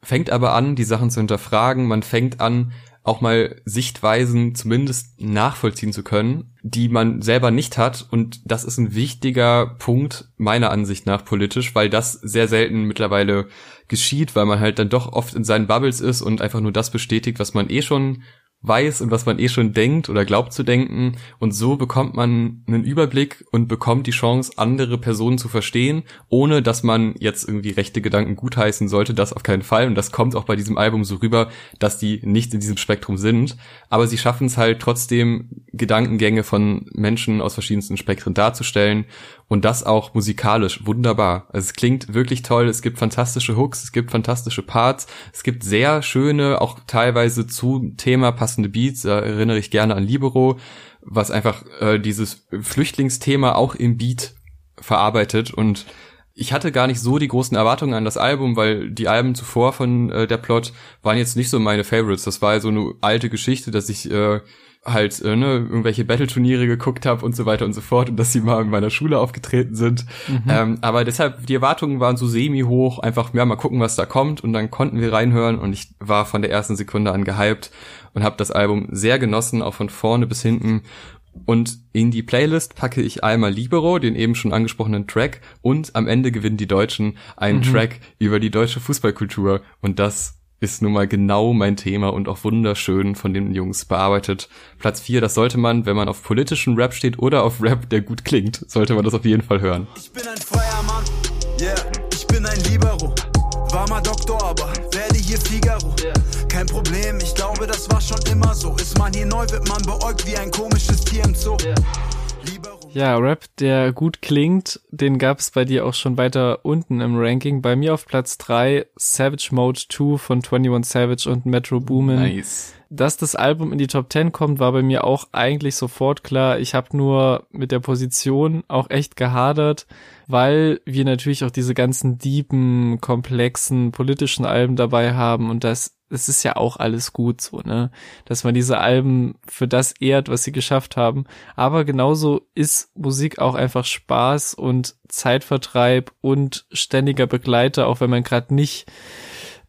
fängt aber an, die Sachen zu hinterfragen. Man fängt an, auch mal Sichtweisen zumindest nachvollziehen zu können, die man selber nicht hat. Und das ist ein wichtiger Punkt meiner Ansicht nach politisch, weil das sehr selten mittlerweile geschieht, weil man halt dann doch oft in seinen Bubbles ist und einfach nur das bestätigt, was man eh schon weiß und was man eh schon denkt oder glaubt zu denken. Und so bekommt man einen Überblick und bekommt die Chance, andere Personen zu verstehen, ohne dass man jetzt irgendwie rechte Gedanken gutheißen sollte. Das auf keinen Fall. Und das kommt auch bei diesem Album so rüber, dass die nicht in diesem Spektrum sind. Aber sie schaffen es halt trotzdem, Gedankengänge von Menschen aus verschiedensten Spektren darzustellen und das auch musikalisch. Wunderbar. Also es klingt wirklich toll, es gibt fantastische Hooks, es gibt fantastische Parts, es gibt sehr schöne, auch teilweise zu Thema passende Beats, da erinnere ich gerne an Libero, was einfach äh, dieses Flüchtlingsthema auch im Beat verarbeitet. Und ich hatte gar nicht so die großen Erwartungen an das Album, weil die Alben zuvor von äh, der Plot waren jetzt nicht so meine Favorites. Das war so eine alte Geschichte, dass ich äh, halt äh, ne, irgendwelche Battle-Turniere geguckt habe und so weiter und so fort und dass sie mal in meiner Schule aufgetreten sind. Mhm. Ähm, aber deshalb, die Erwartungen waren so semi-hoch, einfach, ja, mal gucken, was da kommt und dann konnten wir reinhören und ich war von der ersten Sekunde an gehypt und habe das Album sehr genossen, auch von vorne bis hinten. Und in die Playlist packe ich einmal Libero, den eben schon angesprochenen Track, und am Ende gewinnen die Deutschen einen mhm. Track über die deutsche Fußballkultur. Und das ist nun mal genau mein Thema und auch wunderschön von den Jungs bearbeitet. Platz 4, das sollte man, wenn man auf politischen Rap steht oder auf Rap, der gut klingt, sollte man das auf jeden Fall hören. Ich bin ein Feuermann, yeah, ich bin ein Libero. War mal Doktor, aber werde hier Figaro. Kein Problem, ich glaube, das war schon immer so. Ist man hier neu, wird man beäugt wie ein komisches Tier im Zoo. Ja, Rap, der gut klingt, den gab es bei dir auch schon weiter unten im Ranking. Bei mir auf Platz 3 Savage Mode 2 von 21 Savage und Metro Boomin. Nice. Dass das Album in die Top 10 kommt, war bei mir auch eigentlich sofort klar. Ich habe nur mit der Position auch echt gehadert, weil wir natürlich auch diese ganzen diepen, komplexen politischen Alben dabei haben und das es ist ja auch alles gut so, ne? Dass man diese Alben für das ehrt, was sie geschafft haben. Aber genauso ist Musik auch einfach Spaß und Zeitvertreib und ständiger Begleiter, auch wenn man gerade nicht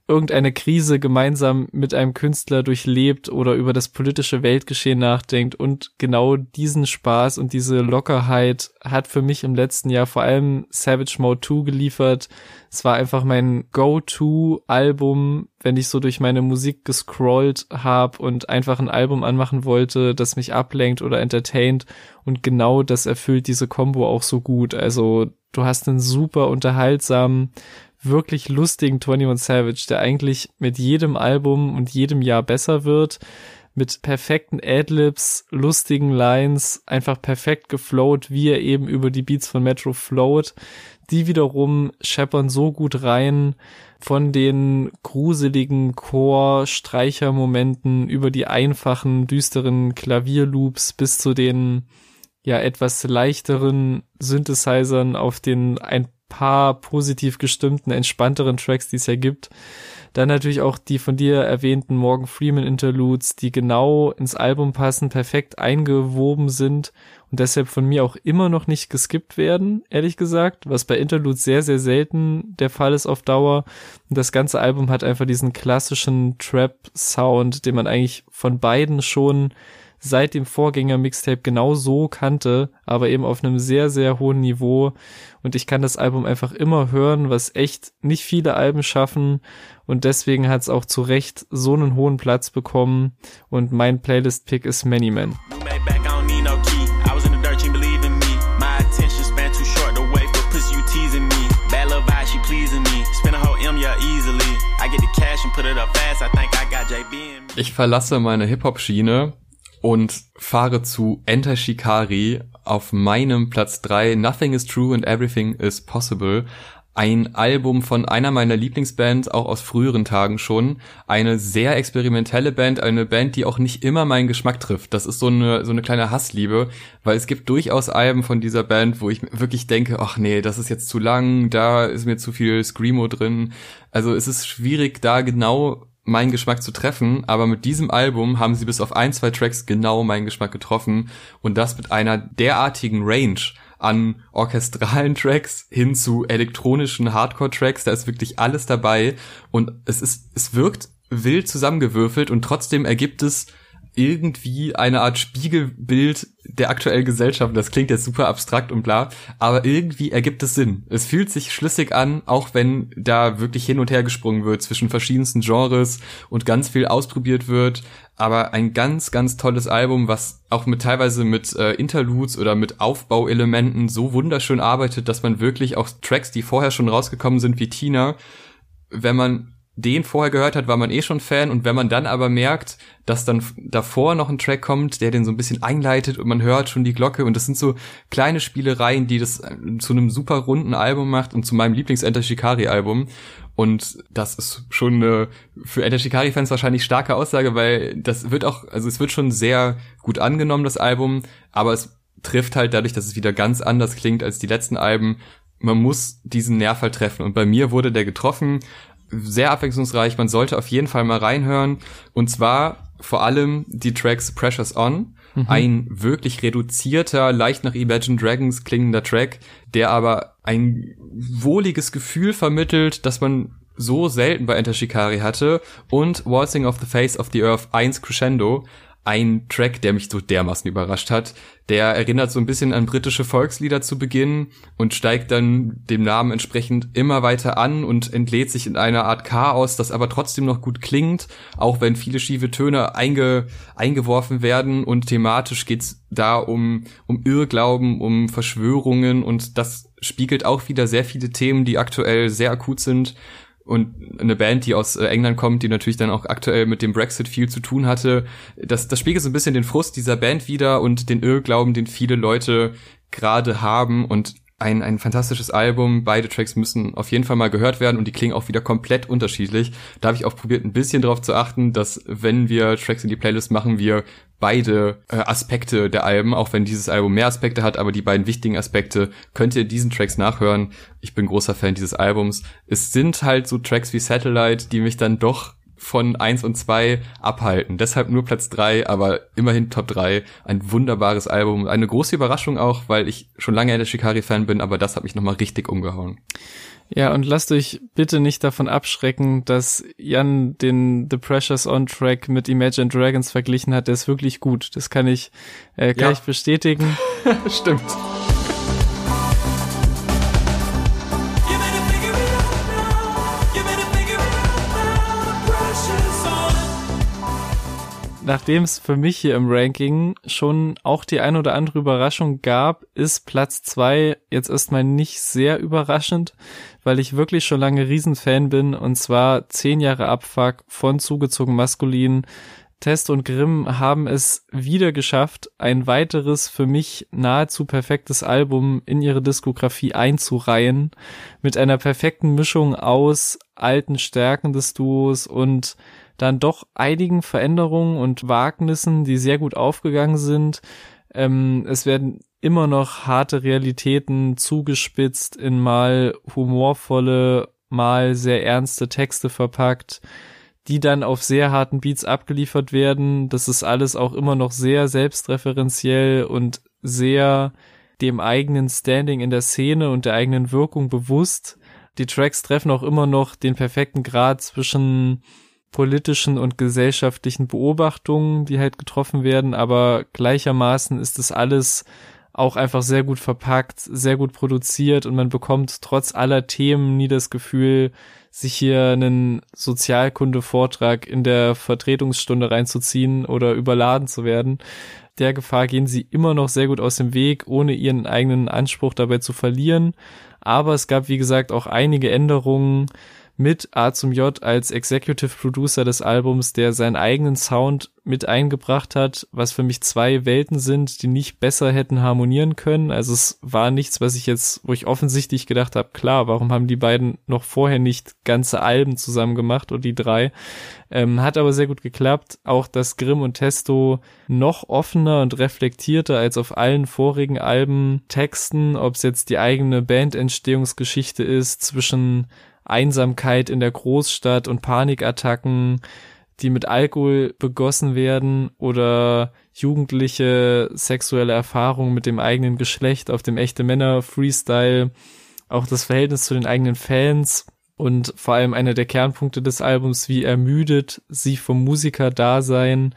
irgendeine Krise gemeinsam mit einem Künstler durchlebt oder über das politische Weltgeschehen nachdenkt und genau diesen Spaß und diese Lockerheit hat für mich im letzten Jahr vor allem Savage Mode 2 geliefert. Es war einfach mein Go-To-Album, wenn ich so durch meine Musik gescrollt habe und einfach ein Album anmachen wollte, das mich ablenkt oder entertaint und genau das erfüllt diese Combo auch so gut. Also du hast einen super unterhaltsamen wirklich lustigen 21 Savage, der eigentlich mit jedem Album und jedem Jahr besser wird, mit perfekten Adlibs, lustigen Lines, einfach perfekt geflowt, wie er eben über die Beats von Metro float. Die wiederum scheppern so gut rein von den gruseligen Chor-Streichermomenten über die einfachen, düsteren Klavierloops bis zu den ja etwas leichteren Synthesizern auf den ein paar positiv gestimmten, entspannteren Tracks, die es ja gibt. Dann natürlich auch die von dir erwähnten Morgan Freeman Interludes, die genau ins Album passen, perfekt eingewoben sind und deshalb von mir auch immer noch nicht geskippt werden, ehrlich gesagt, was bei Interludes sehr, sehr selten der Fall ist auf Dauer. Und das ganze Album hat einfach diesen klassischen Trap-Sound, den man eigentlich von beiden schon seit dem Vorgänger-Mixtape genau so kannte, aber eben auf einem sehr, sehr hohen Niveau. Und ich kann das Album einfach immer hören, was echt nicht viele Alben schaffen. Und deswegen hat es auch zu Recht so einen hohen Platz bekommen. Und mein Playlist-Pick ist Many Men. Ich verlasse meine Hip-Hop-Schiene und fahre zu Enter Shikari auf meinem Platz 3 Nothing is True and Everything is Possible. Ein Album von einer meiner Lieblingsbands, auch aus früheren Tagen schon. Eine sehr experimentelle Band, eine Band, die auch nicht immer meinen Geschmack trifft. Das ist so eine, so eine kleine Hassliebe, weil es gibt durchaus Alben von dieser Band, wo ich wirklich denke, ach nee, das ist jetzt zu lang, da ist mir zu viel Screamo drin. Also es ist schwierig, da genau meinen Geschmack zu treffen, aber mit diesem Album haben sie bis auf ein, zwei Tracks genau meinen Geschmack getroffen und das mit einer derartigen Range an orchestralen [laughs] Tracks hin zu elektronischen Hardcore-Tracks, da ist wirklich alles dabei und es ist, es wirkt wild zusammengewürfelt und trotzdem ergibt es irgendwie eine Art Spiegelbild der aktuellen Gesellschaft. Das klingt jetzt super abstrakt und bla, aber irgendwie ergibt es Sinn. Es fühlt sich schlüssig an, auch wenn da wirklich hin und her gesprungen wird zwischen verschiedensten Genres und ganz viel ausprobiert wird. Aber ein ganz, ganz tolles Album, was auch mit teilweise mit äh, Interludes oder mit Aufbauelementen so wunderschön arbeitet, dass man wirklich auch Tracks, die vorher schon rausgekommen sind, wie Tina, wenn man den vorher gehört hat, war man eh schon Fan. Und wenn man dann aber merkt, dass dann davor noch ein Track kommt, der den so ein bisschen einleitet und man hört schon die Glocke. Und das sind so kleine Spielereien, die das äh, zu einem super runden Album macht und zu meinem Lieblings-Enter Shikari Album. Und das ist schon eine für Enter Shikari Fans wahrscheinlich starke Aussage, weil das wird auch, also es wird schon sehr gut angenommen, das Album, aber es trifft halt dadurch, dass es wieder ganz anders klingt als die letzten Alben, man muss diesen Nerv halt treffen. Und bei mir wurde der getroffen sehr abwechslungsreich. Man sollte auf jeden Fall mal reinhören. Und zwar vor allem die Tracks Pressures On, mhm. ein wirklich reduzierter, leicht nach Imagine Dragons klingender Track, der aber ein wohliges Gefühl vermittelt, dass man so selten bei Enter Shikari hatte und Waltzing of the Face of the Earth 1 Crescendo, ein Track, der mich so dermaßen überrascht hat. Der erinnert so ein bisschen an britische Volkslieder zu Beginn und steigt dann dem Namen entsprechend immer weiter an und entlädt sich in einer Art Chaos, das aber trotzdem noch gut klingt, auch wenn viele schiefe Töne einge, eingeworfen werden. Und thematisch geht's da um, um Irrglauben, um Verschwörungen. Und das spiegelt auch wieder sehr viele Themen, die aktuell sehr akut sind und eine Band, die aus äh, England kommt, die natürlich dann auch aktuell mit dem Brexit viel zu tun hatte, das, das spiegelt so ein bisschen den Frust dieser Band wieder und den Irrglauben, den viele Leute gerade haben und ein, ein fantastisches Album. Beide Tracks müssen auf jeden Fall mal gehört werden und die klingen auch wieder komplett unterschiedlich. Da habe ich auch probiert, ein bisschen darauf zu achten, dass wenn wir Tracks in die Playlist machen, wir beide äh, Aspekte der Alben, auch wenn dieses Album mehr Aspekte hat, aber die beiden wichtigen Aspekte könnt ihr diesen Tracks nachhören. Ich bin großer Fan dieses Albums. Es sind halt so Tracks wie Satellite, die mich dann doch von eins und zwei abhalten. Deshalb nur Platz drei, aber immerhin Top drei. Ein wunderbares Album. Eine große Überraschung auch, weil ich schon lange der Shikari-Fan bin, aber das hat mich nochmal richtig umgehauen. Ja, und lasst euch bitte nicht davon abschrecken, dass Jan den The Pressures on Track mit Imagine Dragons verglichen hat. Der ist wirklich gut. Das kann ich, äh, kann ja. bestätigen. [laughs] Stimmt. Nachdem es für mich hier im Ranking schon auch die ein oder andere Überraschung gab, ist Platz zwei jetzt erstmal nicht sehr überraschend, weil ich wirklich schon lange Riesenfan bin und zwar zehn Jahre Abfuck von zugezogen maskulin. Test und Grimm haben es wieder geschafft, ein weiteres für mich nahezu perfektes Album in ihre Diskografie einzureihen, mit einer perfekten Mischung aus alten Stärken des Duos und dann doch einigen Veränderungen und Wagnissen, die sehr gut aufgegangen sind. Ähm, es werden immer noch harte Realitäten zugespitzt in mal humorvolle, mal sehr ernste Texte verpackt, die dann auf sehr harten Beats abgeliefert werden. Das ist alles auch immer noch sehr selbstreferenziell und sehr dem eigenen Standing in der Szene und der eigenen Wirkung bewusst. Die Tracks treffen auch immer noch den perfekten Grad zwischen politischen und gesellschaftlichen Beobachtungen, die halt getroffen werden, aber gleichermaßen ist es alles auch einfach sehr gut verpackt, sehr gut produziert und man bekommt trotz aller Themen nie das Gefühl, sich hier einen Sozialkunde-Vortrag in der Vertretungsstunde reinzuziehen oder überladen zu werden. Der Gefahr gehen sie immer noch sehr gut aus dem Weg, ohne ihren eigenen Anspruch dabei zu verlieren. Aber es gab, wie gesagt, auch einige Änderungen, mit A zum J als Executive Producer des Albums, der seinen eigenen Sound mit eingebracht hat, was für mich zwei Welten sind, die nicht besser hätten harmonieren können. Also es war nichts, was ich jetzt, wo ich offensichtlich gedacht habe, klar, warum haben die beiden noch vorher nicht ganze Alben zusammen gemacht oder die drei? Ähm, hat aber sehr gut geklappt. Auch dass Grimm und Testo noch offener und reflektierter als auf allen vorigen Alben texten, ob es jetzt die eigene Bandentstehungsgeschichte ist zwischen Einsamkeit in der Großstadt und Panikattacken, die mit Alkohol begossen werden oder jugendliche sexuelle Erfahrungen mit dem eigenen Geschlecht auf dem echte Männer Freestyle, auch das Verhältnis zu den eigenen Fans und vor allem einer der Kernpunkte des Albums, wie ermüdet sie vom Musiker-Dasein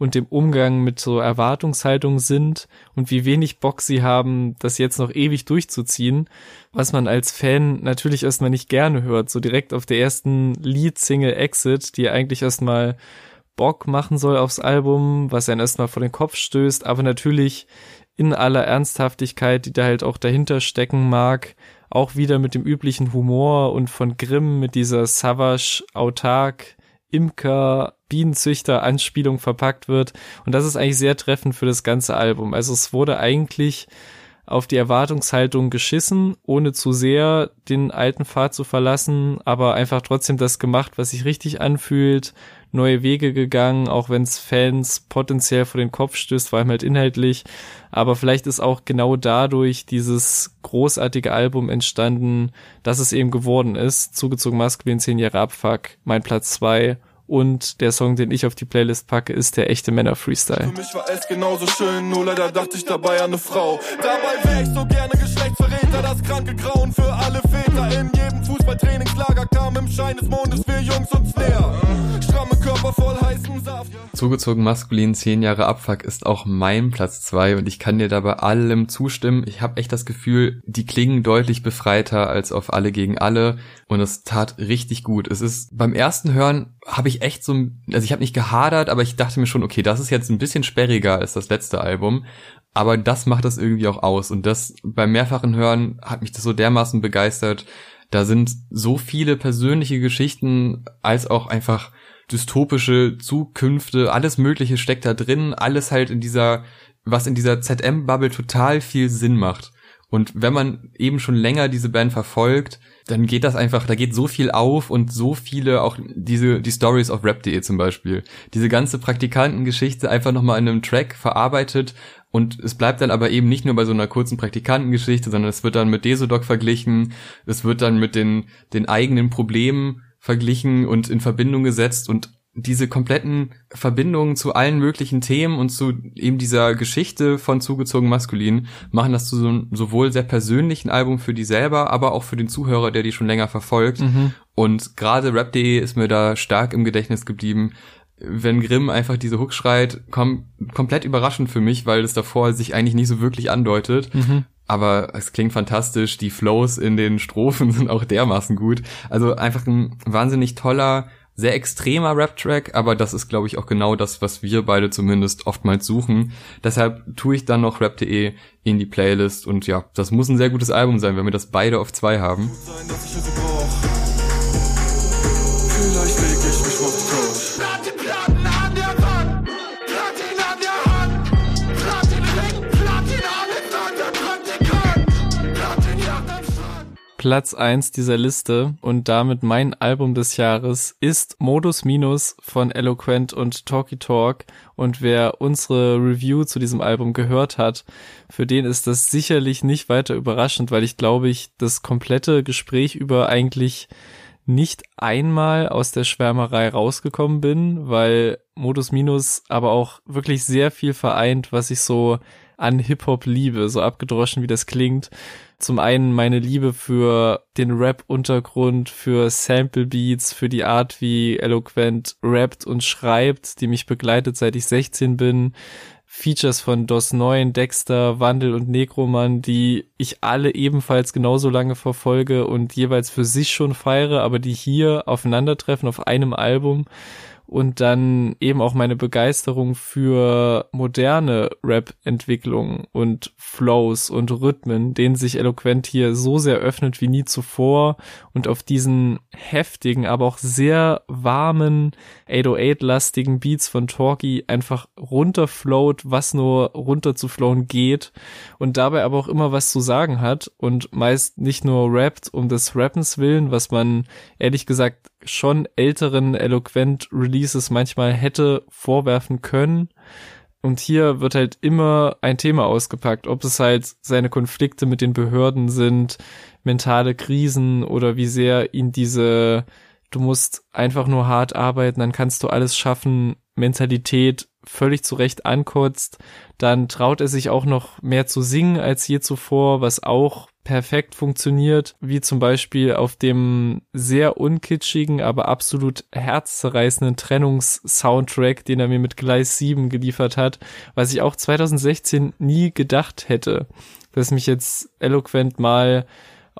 und dem Umgang mit so Erwartungshaltung sind und wie wenig Bock sie haben, das jetzt noch ewig durchzuziehen, was man als Fan natürlich erstmal nicht gerne hört, so direkt auf der ersten Lead-Single Exit, die eigentlich erstmal Bock machen soll aufs Album, was einen erstmal vor den Kopf stößt, aber natürlich in aller Ernsthaftigkeit, die da halt auch dahinter stecken mag, auch wieder mit dem üblichen Humor und von Grimm mit dieser Savage autark Imker, Bienenzüchter Anspielung verpackt wird. Und das ist eigentlich sehr treffend für das ganze Album. Also es wurde eigentlich auf die Erwartungshaltung geschissen, ohne zu sehr den alten Pfad zu verlassen, aber einfach trotzdem das gemacht, was sich richtig anfühlt, neue Wege gegangen, auch wenn es Fans potenziell vor den Kopf stößt, vor allem halt inhaltlich. Aber vielleicht ist auch genau dadurch dieses großartige Album entstanden, dass es eben geworden ist. Zugezogen maskulin, zehn Jahre Abfuck, mein Platz zwei Und der Song, den ich auf die Playlist packe, ist der echte Männer Freestyle. Für mich war es genauso schön, nur leider dachte ich dabei an eine Frau. Dabei wäre ich so gerne Geschlechtsverräter, das kranke Grauen für alle Väter. In jedem Fußballtrainingslager kam im Schein des Mondes für Jungs uns näher. Stramme Körper voll. Zugezogen maskulin 10 Jahre Abfuck ist auch mein Platz 2 und ich kann dir dabei allem zustimmen. Ich habe echt das Gefühl, die klingen deutlich befreiter als auf alle gegen alle und es tat richtig gut. Es ist beim ersten Hören habe ich echt so, also ich habe nicht gehadert, aber ich dachte mir schon, okay, das ist jetzt ein bisschen sperriger als das letzte Album. Aber das macht das irgendwie auch aus. Und das beim mehrfachen Hören hat mich das so dermaßen begeistert. Da sind so viele persönliche Geschichten als auch einfach dystopische Zukünfte, alles Mögliche steckt da drin, alles halt in dieser, was in dieser ZM-Bubble total viel Sinn macht. Und wenn man eben schon länger diese Band verfolgt, dann geht das einfach, da geht so viel auf und so viele, auch diese, die Stories auf rap.de zum Beispiel. Diese ganze Praktikantengeschichte einfach nochmal in einem Track verarbeitet und es bleibt dann aber eben nicht nur bei so einer kurzen Praktikantengeschichte, sondern es wird dann mit Desodoc verglichen, es wird dann mit den, den eigenen Problemen verglichen und in Verbindung gesetzt und diese kompletten Verbindungen zu allen möglichen Themen und zu eben dieser Geschichte von zugezogen maskulin machen das zu so einem sowohl sehr persönlichen Album für die selber, aber auch für den Zuhörer, der die schon länger verfolgt. Mhm. Und gerade Rap.de ist mir da stark im Gedächtnis geblieben. Wenn Grimm einfach diese Hook schreit, kom komplett überraschend für mich, weil es davor sich eigentlich nicht so wirklich andeutet. Mhm. Aber es klingt fantastisch. Die Flows in den Strophen [laughs] sind auch dermaßen gut. Also einfach ein wahnsinnig toller, sehr extremer Rap-Track, aber das ist, glaube ich, auch genau das, was wir beide zumindest oftmals suchen. Deshalb tue ich dann noch rap.de in die Playlist und ja, das muss ein sehr gutes Album sein, wenn wir das beide auf zwei haben. Sein, Platz eins dieser Liste und damit mein Album des Jahres ist Modus Minus von Eloquent und Talky Talk. Und wer unsere Review zu diesem Album gehört hat, für den ist das sicherlich nicht weiter überraschend, weil ich glaube, ich das komplette Gespräch über eigentlich nicht einmal aus der Schwärmerei rausgekommen bin, weil Modus Minus aber auch wirklich sehr viel vereint, was ich so an Hip-Hop liebe, so abgedroschen wie das klingt. Zum einen meine Liebe für den Rap-Untergrund, für Sample-Beats, für die Art, wie Eloquent rappt und schreibt, die mich begleitet, seit ich 16 bin. Features von DOS 9, Dexter, Wandel und Necroman, die ich alle ebenfalls genauso lange verfolge und jeweils für sich schon feiere, aber die hier aufeinandertreffen auf einem Album und dann eben auch meine Begeisterung für moderne Rap-Entwicklungen und Flows und Rhythmen, denen sich Eloquent hier so sehr öffnet wie nie zuvor und auf diesen heftigen, aber auch sehr warmen 808-lastigen Beats von Talkie einfach runterflowt, was nur runterzuflowen geht und dabei aber auch immer was zu sagen hat und meist nicht nur rappt um des Rappens willen, was man ehrlich gesagt schon älteren eloquent Releases manchmal hätte vorwerfen können. Und hier wird halt immer ein Thema ausgepackt, ob es halt seine Konflikte mit den Behörden sind, mentale Krisen oder wie sehr ihn diese du musst einfach nur hart arbeiten, dann kannst du alles schaffen, Mentalität völlig zurecht ankotzt, dann traut er sich auch noch mehr zu singen als je zuvor, was auch perfekt funktioniert, wie zum Beispiel auf dem sehr unkitschigen, aber absolut herzzerreißenden Trennungs-Soundtrack, den er mir mit Gleis 7 geliefert hat, was ich auch 2016 nie gedacht hätte, dass mich jetzt eloquent mal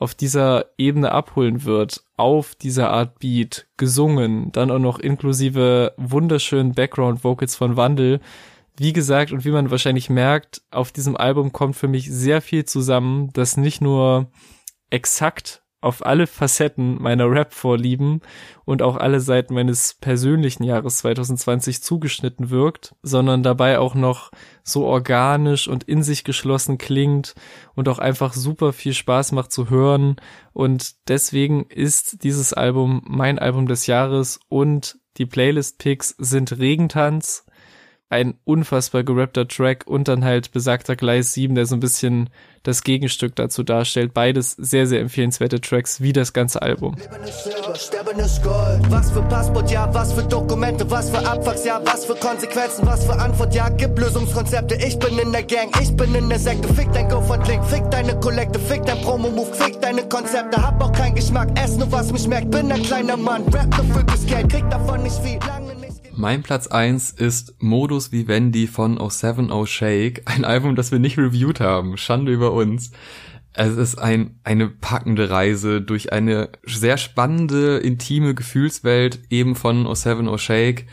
auf dieser Ebene abholen wird, auf dieser Art Beat, gesungen, dann auch noch inklusive wunderschönen Background Vocals von Wandel. Wie gesagt und wie man wahrscheinlich merkt, auf diesem Album kommt für mich sehr viel zusammen, das nicht nur exakt auf alle Facetten meiner Rap-Vorlieben und auch alle Seiten meines persönlichen Jahres 2020 zugeschnitten wirkt, sondern dabei auch noch so organisch und in sich geschlossen klingt und auch einfach super viel Spaß macht zu hören. Und deswegen ist dieses Album mein Album des Jahres und die Playlist-Picks sind Regentanz, ein unfassbar gerappter Track und dann halt besagter Gleis 7, der so ein bisschen das Gegenstück dazu darstellt. Beides sehr, sehr empfehlenswerte Tracks, wie das ganze Album. Was für Passport, ja, was für Dokumente, was für Abwachs, ja, was für Konsequenzen, was für Antwort, ja, gibt Lösungskonzepte. Ich bin in der Gang, ich bin in der Sekte, fick dein Go von Link, fick deine Kollekte, fick dein Promo-Move, fick deine Konzepte, hab auch keinen Geschmack, ess nur was mich merkt, bin ein kleiner Mann, rap für Geld, krieg davon nicht viel, nicht. Mein Platz eins ist Modus Vivendi von O7O Shake, ein Album, das wir nicht reviewed haben. Schande über uns. Es ist ein, eine packende Reise durch eine sehr spannende, intime Gefühlswelt eben von O7O Shake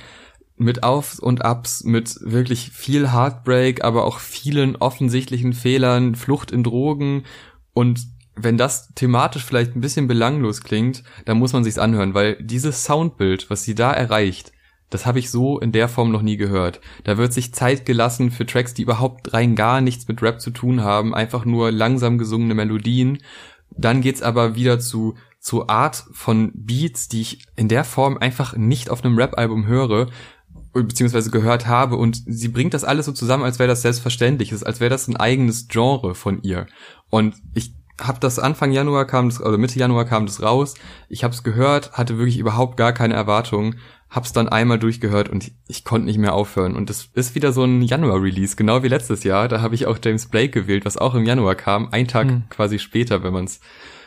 mit Aufs und Ups, mit wirklich viel Heartbreak, aber auch vielen offensichtlichen Fehlern, Flucht in Drogen und wenn das thematisch vielleicht ein bisschen belanglos klingt, dann muss man sich's anhören, weil dieses Soundbild, was sie da erreicht, das habe ich so in der Form noch nie gehört. Da wird sich Zeit gelassen für Tracks, die überhaupt rein gar nichts mit Rap zu tun haben, einfach nur langsam gesungene Melodien. Dann geht's aber wieder zu zu Art von Beats, die ich in der Form einfach nicht auf einem Rap-Album höre beziehungsweise gehört habe und sie bringt das alles so zusammen, als wäre das selbstverständlich, als wäre das ein eigenes Genre von ihr. Und ich habe das Anfang Januar kam das, oder Mitte Januar kam das raus. Ich habe es gehört, hatte wirklich überhaupt gar keine Erwartungen hab's dann einmal durchgehört und ich, ich konnte nicht mehr aufhören. Und das ist wieder so ein Januar-Release, genau wie letztes Jahr. Da habe ich auch James Blake gewählt, was auch im Januar kam, ein Tag mhm. quasi später, wenn man es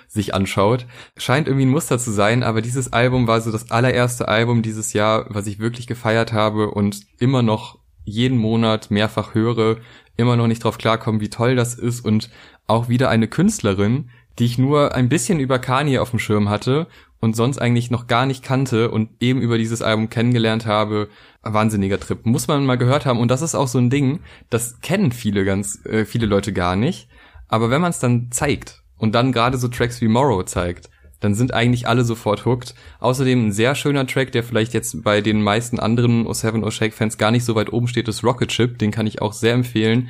sich anschaut. Scheint irgendwie ein Muster zu sein, aber dieses Album war so das allererste Album dieses Jahr, was ich wirklich gefeiert habe und immer noch jeden Monat mehrfach höre, immer noch nicht drauf klarkommen, wie toll das ist und auch wieder eine Künstlerin, die ich nur ein bisschen über Kanye auf dem Schirm hatte und sonst eigentlich noch gar nicht kannte und eben über dieses Album kennengelernt habe. wahnsinniger Trip. Muss man mal gehört haben. Und das ist auch so ein Ding, das kennen viele ganz, äh, viele Leute gar nicht. Aber wenn man es dann zeigt und dann gerade so Tracks wie Morrow zeigt, dann sind eigentlich alle sofort hooked. Außerdem ein sehr schöner Track, der vielleicht jetzt bei den meisten anderen O7 O Shake Fans gar nicht so weit oben steht, ist Rocket Ship. Den kann ich auch sehr empfehlen.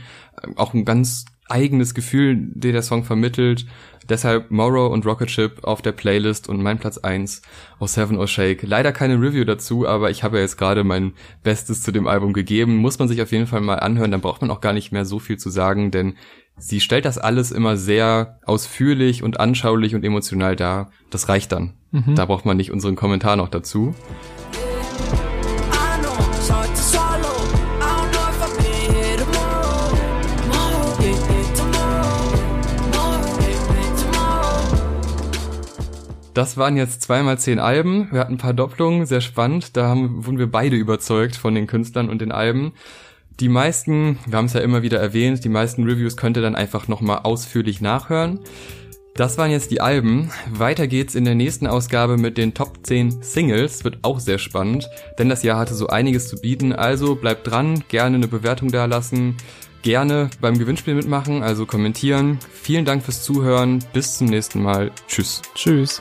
Auch ein ganz eigenes Gefühl, der der Song vermittelt. Deshalb Morrow und Rocket Ship auf der Playlist und mein Platz eins aus Seven or Shake. Leider keine Review dazu, aber ich habe ja jetzt gerade mein Bestes zu dem Album gegeben. Muss man sich auf jeden Fall mal anhören, dann braucht man auch gar nicht mehr so viel zu sagen, denn sie stellt das alles immer sehr ausführlich und anschaulich und emotional dar. Das reicht dann. Mhm. Da braucht man nicht unseren Kommentar noch dazu. Das waren jetzt zweimal zehn Alben. Wir hatten ein paar Doppelungen, sehr spannend. Da haben, wurden wir beide überzeugt von den Künstlern und den Alben. Die meisten, wir haben es ja immer wieder erwähnt, die meisten Reviews könnt ihr dann einfach nochmal ausführlich nachhören. Das waren jetzt die Alben. Weiter geht's in der nächsten Ausgabe mit den Top 10 Singles. Wird auch sehr spannend, denn das Jahr hatte so einiges zu bieten. Also bleibt dran, gerne eine Bewertung da lassen, gerne beim Gewinnspiel mitmachen, also kommentieren. Vielen Dank fürs Zuhören. Bis zum nächsten Mal. Tschüss. Tschüss.